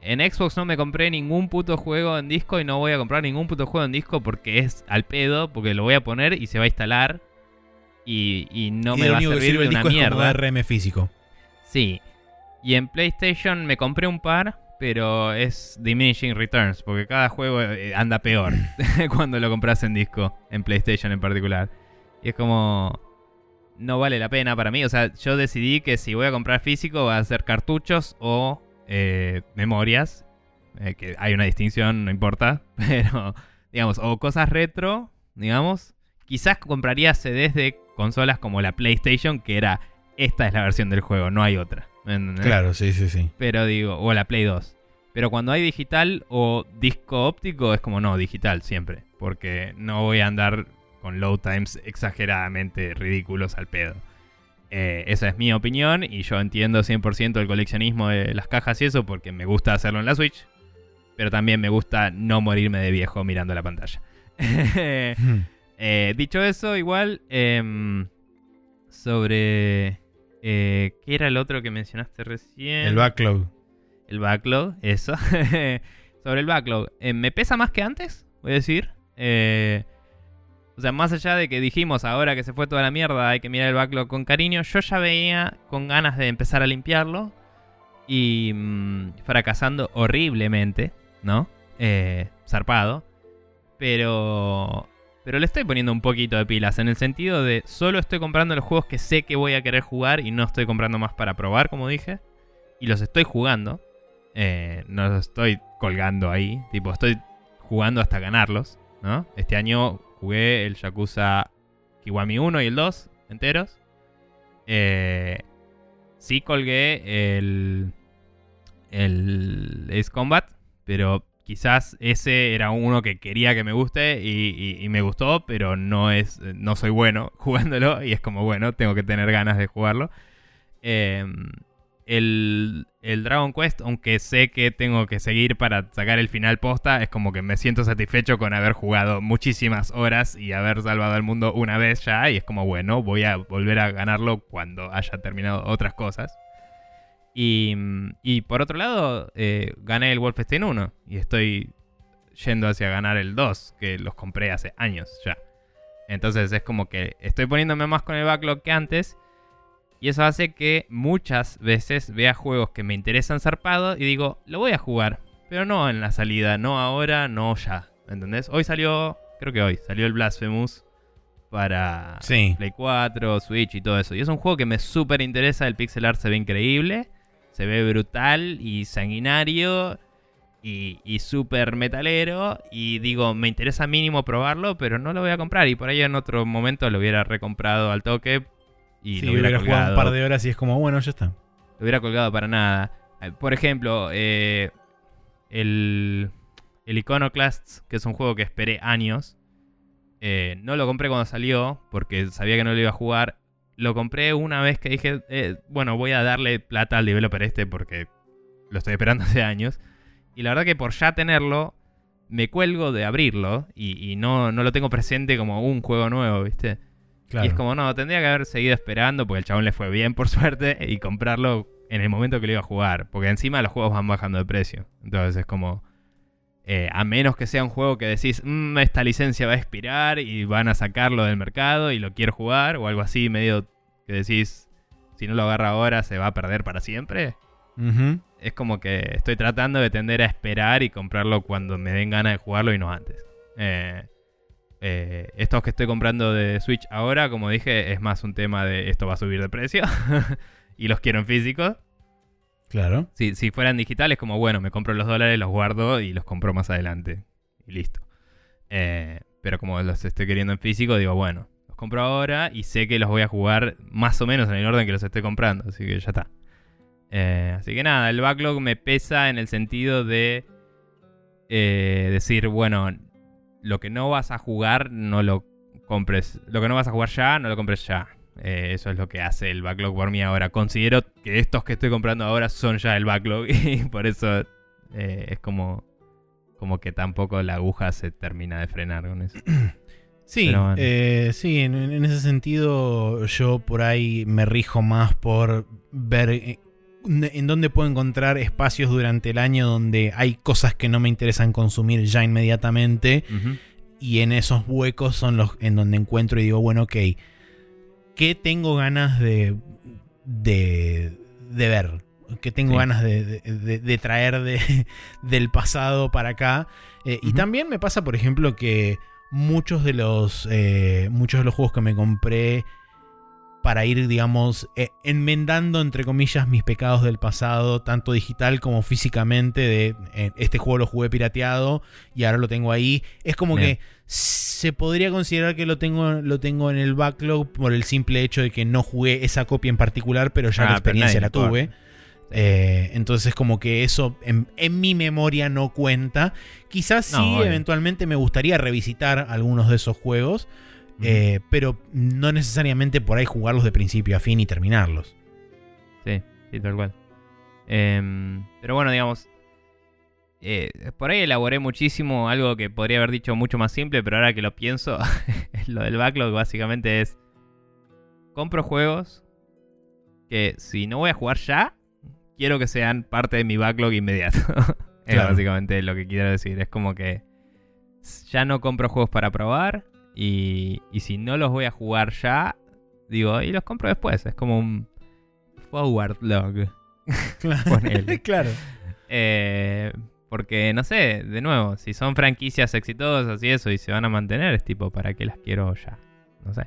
En Xbox no me compré ningún puto juego en disco y no voy a comprar ningún puto juego en disco porque es al pedo, porque lo voy a poner y se va a instalar y, no me va a servir de una mierda. RM físico. Sí. Y en PlayStation me compré un par, pero es diminishing returns, porque cada juego eh, anda peor cuando lo compras en disco, en PlayStation en particular. Y es como no vale la pena para mí. O sea, yo decidí que si voy a comprar físico va a ser cartuchos o eh, memorias. Eh, que hay una distinción, no importa. Pero, digamos, o cosas retro, digamos. Quizás compraría CDs de consolas como la PlayStation, que era esta es la versión del juego, no hay otra. Claro, sí, sí, sí. Pero digo, o la Play 2. Pero cuando hay digital o disco óptico, es como no, digital siempre. Porque no voy a andar con load times exageradamente ridículos al pedo. Eh, esa es mi opinión y yo entiendo 100% el coleccionismo de las cajas y eso porque me gusta hacerlo en la Switch. Pero también me gusta no morirme de viejo mirando la pantalla. Hmm. Eh, dicho eso, igual, em, sobre... Eh, ¿Qué era el otro que mencionaste recién? El backlog. El backlog, eso. sobre el backlog. Eh, ¿Me pesa más que antes? Voy a decir. O sea, más allá de que dijimos ahora que se fue toda la mierda, hay que mirar el backlog con cariño, yo ya veía con ganas de empezar a limpiarlo y mm, fracasando horriblemente, ¿no? zarpado. Pero pero le estoy poniendo un poquito de pilas, en el sentido de solo estoy comprando los juegos que sé que voy a querer jugar y no estoy comprando más para probar, como dije. Y los estoy jugando. Eh, no los estoy colgando ahí. Tipo, estoy jugando hasta ganarlos, ¿no? Este año jugué el Yakuza Kiwami 1 y el 2 enteros. Eh, sí colgué el, el Ace Combat, pero quizás ese era uno que quería que me guste y, me gustó, pero no es no soy bueno jugándolo y es como, bueno, tengo que tener ganas de jugarlo. Em, el, Dragon Quest, aunque sé que tengo que seguir para sacar el final posta, es como que me siento satisfecho con haber jugado muchísimas horas y haber salvado al mundo una vez ya y es como, bueno, voy a volver a ganarlo cuando haya terminado otras cosas. Y, por otro lado, eh, gané el Wolfenstein 1 y estoy yendo hacia ganar el 2, que los compré hace años ya. Entonces es como que estoy poniéndome más con el backlog que antes. Y eso hace que muchas veces vea juegos que me interesan zarpado y digo, lo voy a jugar. Pero no en la salida, no ahora, no ya. ¿Entendés? Hoy salió, creo que hoy, salió el Blasphemous para Play 4, Switch y todo eso. Y es un juego que me súper interesa, el pixel art se ve increíble se ve brutal y sanguinario y, y súper metalero. Y digo, me interesa mínimo probarlo, pero no lo voy a comprar. Y por ahí en otro momento lo hubiera recomprado al toque. Y lo hubiera, jugado un par de horas y es como, bueno, ya está. Lo hubiera colgado para nada. Eh, por ejemplo, eh, el, el Iconoclast, que es un juego que esperé años. Eh, no lo compré cuando salió porque sabía que no lo iba a jugar lo compré una vez que dije, eh, bueno, voy a darle plata al developer este porque lo estoy esperando hace años. Y la verdad que por ya tenerlo, me cuelgo de abrirlo y, no, no, lo tengo presente como un juego nuevo, ¿viste? Y es como, no, tendría que haber seguido esperando porque el chabón le fue bien, por suerte, y comprarlo en el momento que lo iba a jugar. Porque encima los juegos van bajando de precio. Entonces es como... Eh, a menos que sea un juego que decís, mm, esta licencia va a expirar y van a sacarlo del mercado y lo quiero jugar, o algo así, medio que decís, si no lo agarra ahora se va a perder para siempre. Es como que estoy tratando de tender a esperar y comprarlo cuando me den ganas de jugarlo y no antes. Eh, eh, estos que estoy comprando de Switch ahora, como dije, es más un tema de esto va a subir de precio y los quiero en físico. Claro. Si, si fueran digitales, como bueno, me compro los dólares, los guardo y los compro más adelante. Y listo. Eh, pero como los estoy queriendo en físico, digo, bueno, los compro ahora y sé que los voy a jugar más o menos en el orden que los estoy comprando. Así que ya está. Eh, así que nada, el backlog me pesa en el sentido de eh, decir, bueno, lo que no vas a jugar, no lo compres. Lo que no vas a jugar ya, no lo compres ya. Eh, eso es lo que hace el backlog por mí ahora. Considero que estos que estoy comprando ahora son ya el backlog y por eso eh, es como como que tampoco la aguja se termina de frenar con eso. Sí, bueno. eh, sí, en, en ese sentido yo por ahí me rijo más por ver en dónde puedo encontrar espacios durante el año donde hay cosas que no me interesan consumir ya inmediatamente y en esos huecos son los en donde encuentro y digo, bueno, ok, ¿qué tengo ganas de, de, de ver? ¿Qué tengo Sí. ganas de, de- de- traer de- del pasado para acá? Eh, Y también me pasa, por ejemplo, que muchos de los, eh, muchos de los juegos que me compré para ir, digamos, eh, enmendando, entre comillas, mis pecados del pasado, tanto digital como físicamente, de eh, este juego lo jugué pirateado y ahora lo tengo ahí. Es como Bien. que se podría considerar que lo tengo, lo tengo en el backlog por el simple hecho de que no jugué esa copia en particular, pero ya Ah, la experiencia la tuve. Eh, entonces como que eso en, en mi memoria no cuenta. Quizás No, sí, obvio. eventualmente me gustaría revisitar algunos de esos juegos, Eh, pero no necesariamente por ahí jugarlos de principio a fin y terminarlos. Sí, sí, tal cual. Em, pero bueno, digamos, eh, por ahí elaboré muchísimo algo que podría haber dicho mucho más simple, pero ahora que lo pienso, lo del backlog básicamente es, compro juegos que si no voy a jugar ya, quiero que sean parte de mi backlog inmediato. es Claro. básicamente lo que quiero decir. Es como que ya no compro juegos para probar y, y si no los voy a jugar ya, digo, y los compro después. Es como un forward log. Ponele. claro. Eh, porque, no sé, de nuevo, si son franquicias exitosas y eso y se van a mantener, es tipo, ¿para qué las quiero ya? No sé.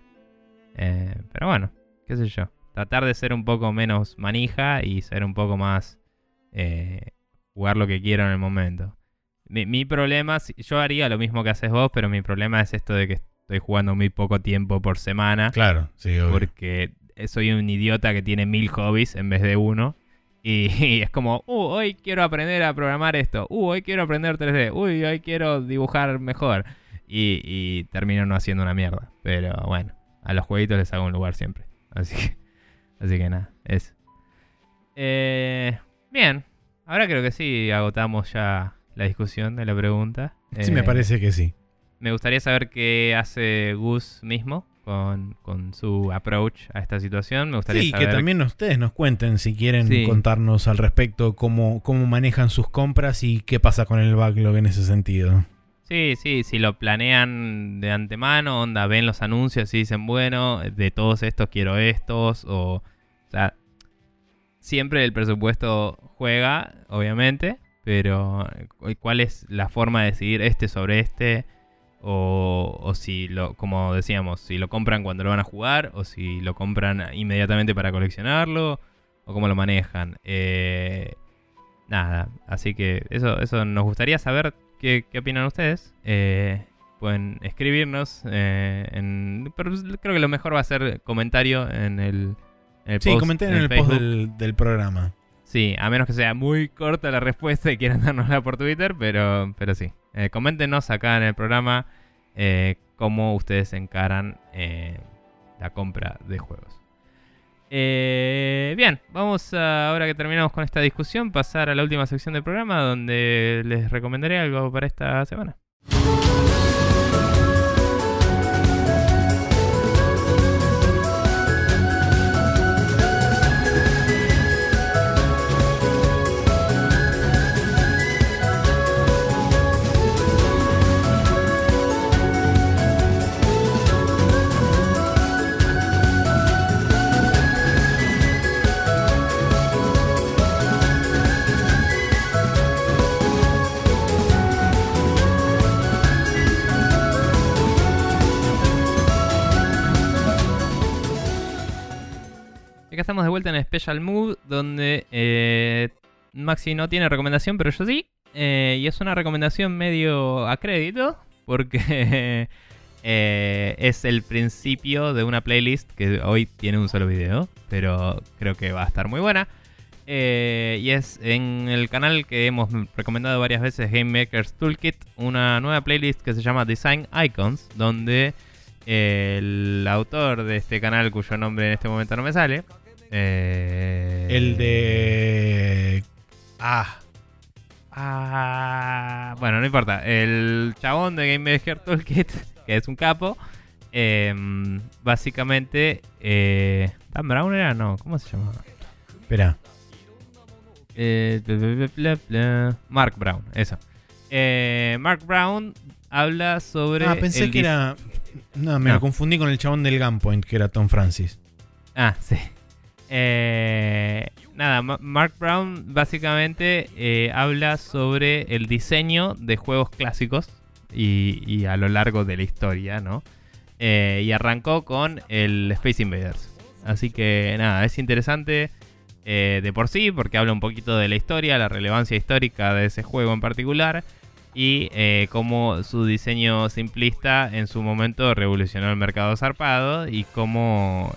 Eh, pero bueno, qué sé yo. Tratar de ser un poco menos manija y ser un poco más... eh, jugar lo que quiero en el momento. Mi, mi problema, yo haría lo mismo que haces vos, pero mi problema es esto de que estoy jugando muy poco tiempo por semana. Claro, sí, obvio. Porque soy un idiota que tiene mil hobbies en vez de uno. Y, y es como, uh, hoy quiero aprender a programar esto. Uh, hoy quiero aprender 3D. Uy, hoy quiero dibujar mejor. Y, y termino no haciendo una mierda. Pero bueno, a los jueguitos les hago un lugar siempre. Así que, así que nada, eso. Eh, bien, ahora creo que sí agotamos ya la discusión de la pregunta. Sí, me Eh, parece que sí. Me gustaría saber qué hace Gus mismo con, con su approach a esta situación. Me gustaría Sí, saber. que también ustedes nos cuenten si quieren Sí. contarnos al respecto cómo, cómo manejan sus compras y qué pasa con el backlog en ese sentido. Sí, sí, si lo planean de antemano, onda, ven los anuncios y dicen, bueno, de todos estos quiero estos, o, o sea, siempre el presupuesto juega, obviamente, pero eh, ¿cuál es la forma de decidir este sobre este? O, o si lo, como decíamos, si lo compran cuando lo van a jugar, o si lo compran inmediatamente para coleccionarlo, o cómo lo manejan. Eh, nada, así que eso, eso nos gustaría saber qué, qué opinan ustedes. Eh, pueden escribirnos. eh, en, pero creo que lo mejor va a ser comentario en el, en el Sí, post. comenten en el post del programa. Sí, a menos que sea muy corta la respuesta y quieran dárnosla por Twitter, pero, pero sí. Eh, coméntenos acá en el programa eh, cómo ustedes encaran eh, la compra de juegos. Bien, vamos ahora que terminamos con esta discusión, pasar a la última sección del programa donde les recomendaré algo para esta semana. Estamos de vuelta en Special Mood, donde eh, Maxi no tiene recomendación, pero yo sí. Eh, y es una recomendación medio a crédito, porque eh, es el principio de una playlist que hoy tiene un solo video, pero creo que va a estar muy buena. Y es en el canal que hemos recomendado varias veces, Game Maker's Toolkit, una nueva playlist que se llama Design Icons, donde el autor de este canal, cuyo nombre en este momento no me sale, eh, El de. Ah. Ah, bueno, no importa. El chabón de Game Maker Toolkit, que es un capo, em, básicamente. Eh, ¿Dan Brown era? No, ¿cómo se llamaba? Espera. Eh, bla, bla, bla, bla, bla. Mark Brown, eso. Eh, Mark Brown habla sobre. Ah, pensé el que era. No, me No. lo confundí con el chabón del Gunpoint, que era Tom Francis. Ah, sí. Eh, nada, Ma- Mark Brown básicamente eh, habla sobre el diseño de juegos clásicos y, a lo largo de la historia, ¿no? Eh, y arrancó con el Space Invaders. Así que nada, es interesante de por sí porque habla un poquito de la historia, la relevancia histórica de ese juego en particular y cómo su diseño simplista en su momento revolucionó el mercado zarpado y cómo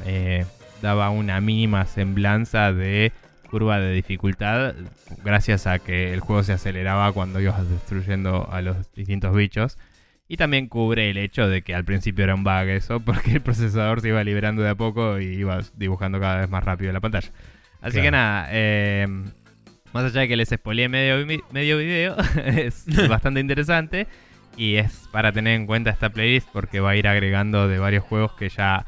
daba una mínima semblanza de curva de dificultad gracias a que el juego se aceleraba cuando ibas destruyendo a los distintos bichos. Y también cubre el hecho de que al principio era un bug eso, porque el procesador se iba liberando de a poco y ibas dibujando cada vez más rápido la pantalla. Así Claro. que nada, eh, más allá de que les spoileé medio, medio video, es bastante interesante. Y es para tener en cuenta esta playlist porque va a ir agregando de varios juegos que ya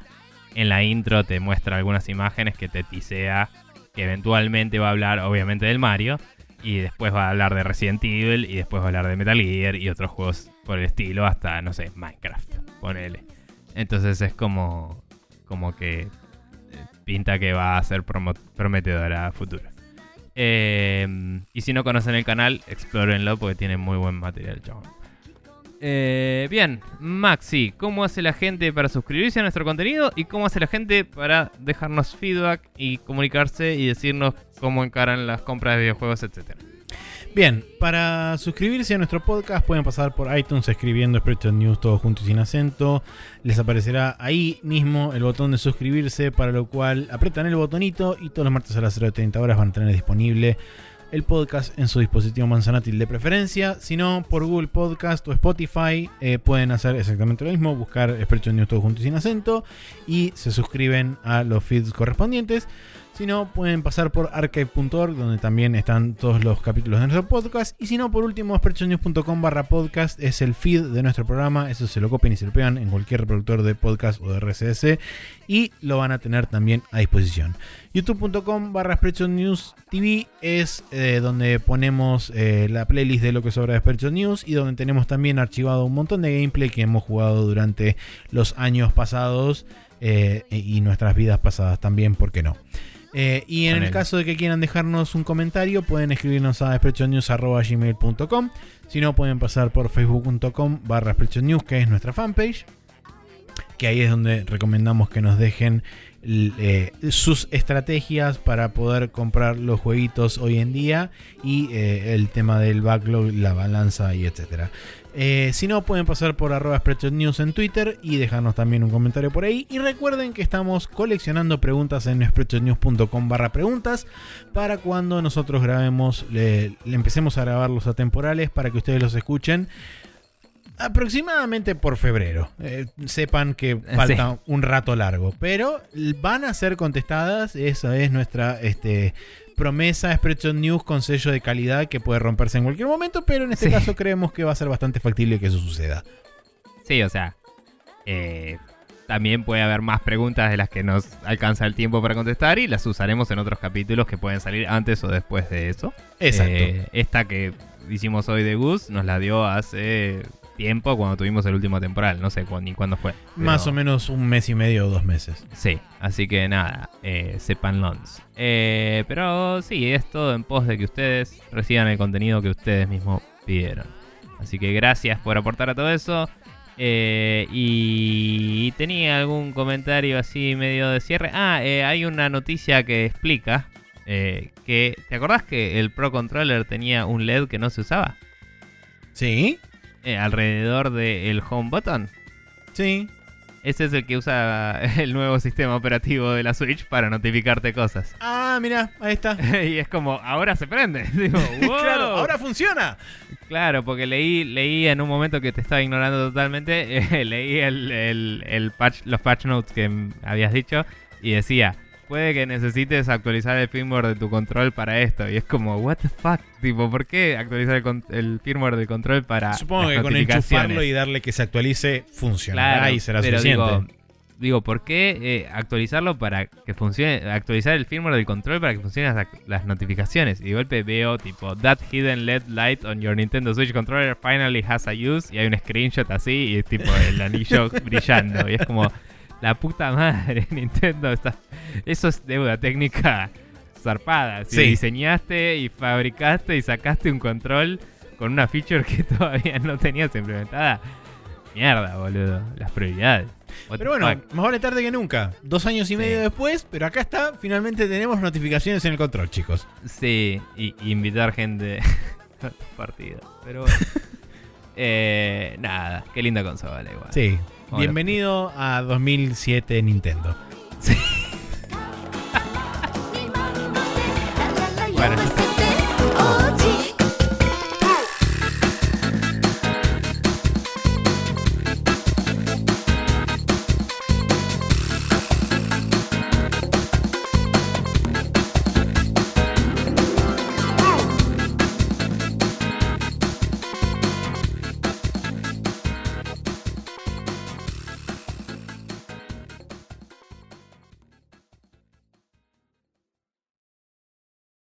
en la intro te muestra algunas imágenes que te tisea que eventualmente va a hablar obviamente del Mario y después va a hablar de Resident Evil y después va a hablar de Metal Gear y otros juegos por el estilo hasta no sé Minecraft ponele. Entonces es como como que eh, pinta que va a ser prometedora a futuro. Eh, y si no conocen el canal explórenlo porque tiene muy buen material chabón eh, bien, Maxi, ¿cómo hace la gente para suscribirse a nuestro contenido? ¿Y cómo hace la gente para dejarnos feedback y comunicarse y decirnos cómo encaran las compras de videojuegos, etcétera? Bien, para suscribirse a nuestro podcast pueden pasar por iTunes escribiendo Spreadshot News todo junto y sin acento. Les aparecerá ahí mismo el botón de suscribirse, para lo cual apretan el botonito y todos los martes a las 0.30 horas van a tener disponible el podcast en su dispositivo manzanátil de preferencia. Si no, por Google Podcast o Spotify eh, pueden hacer exactamente lo mismo, buscar Spreadshot News todo junto y sin acento y se suscriben a los feeds correspondientes. Si no, pueden pasar por archive.org, donde también están todos los capítulos de nuestro podcast. Y si no, por último, spreadshotnews.com barra podcast es el feed de nuestro programa. Eso se lo copian y se lo pegan en cualquier reproductor de podcast o de RSS. Y lo van a tener también a disposición. youtube.com barra TV es eh, donde ponemos eh, la playlist de lo que sobra de Spreadshot News y donde tenemos también archivado un montón de gameplay que hemos jugado durante los años pasados eh, y nuestras vidas pasadas también, ¿por qué no? Eh, y en el caso de que quieran dejarnos un comentario, pueden escribirnos a spreadshotnews.gmail.com Si no, pueden pasar por facebook.com barra News, que es nuestra fanpage. Que ahí es donde recomendamos que nos dejen eh, sus estrategias para poder comprar los jueguitos hoy en día y eh, el tema del backlog, la balanza y etcétera. Eh, si no, pueden pasar por arroba News en Twitter y dejarnos también un comentario por ahí. Y recuerden que estamos coleccionando preguntas en spreadshotnews.com barra preguntas para cuando nosotros grabemos, le, le empecemos a grabar los atemporales para que ustedes los escuchen. Aproximadamente por febrero. Eh, sepan que falta un rato largo. Pero van a ser contestadas. Esa es nuestra este, promesa. Spreadshot News con sello de calidad que puede romperse en cualquier momento. Pero en este Sí. caso creemos que va a ser bastante factible que eso suceda. Sí, o sea, eh, también puede haber más preguntas de las que nos alcanza el tiempo para contestar y las usaremos en otros capítulos que pueden salir antes o después de eso. Exacto. Eh, esta que hicimos hoy de Gus nos la dio hace tiempo cuando tuvimos el último temporal, no sé cu- ni cuándo fue. Más o menos un mes y medio o dos meses. Sí, así que nada, eh, sepanlons. Eh, pero sí, es todo en pos de que ustedes reciban el contenido que ustedes mismos pidieron. Así que gracias por aportar a todo eso. Eh, y tenía algún comentario así medio de cierre. Ah, eh, hay una noticia que explica que... ¿Te acordás que el Pro Controller tenía un LED que no se usaba? ¿Sí? Eh, alrededor del home button. Sí. Ese es el que usa el nuevo sistema operativo de la Switch para notificarte cosas. Ah, mira, ahí está. y es como, ahora se prende. Digo, "Wow". claro, ahora funciona. Claro, porque leí, leí en un momento que te estaba ignorando totalmente. eh, leí el, el- el patch, los patch notes que habías dicho y decía: puede que necesites actualizar el firmware de tu control para esto. Y es como, what the fuck, tipo, ¿por qué actualizar el, el firmware del control para Supongo las que con enchufarlo y darle que se actualice funcionará Claro, y será pero suficiente. Digo, digo, ¿por qué eh, actualizarlo para que funcione? Actualizar el firmware del control para que funcionen las, las notificaciones. Y de golpe veo, tipo, That hidden LED light on your Nintendo Switch controller finally has a use. Y hay un screenshot así y es tipo el anillo brillando. Y es como, la puta madre, Nintendo. Está... Eso es deuda técnica zarpada. Si Sí. diseñaste y fabricaste y sacaste un control con una feature que todavía no tenías implementada. Mierda, boludo. Las prioridades. What Pero bueno, fuck. más vale tarde que nunca. Dos años y Sí. medio después, pero acá está. Finalmente tenemos notificaciones en el control, chicos. Sí, y, y invitar gente a tu partido. Pero bueno. Eh, nada, qué linda consola igual. Sí. Hola. Bienvenido a 2007 Nintendo. Sí.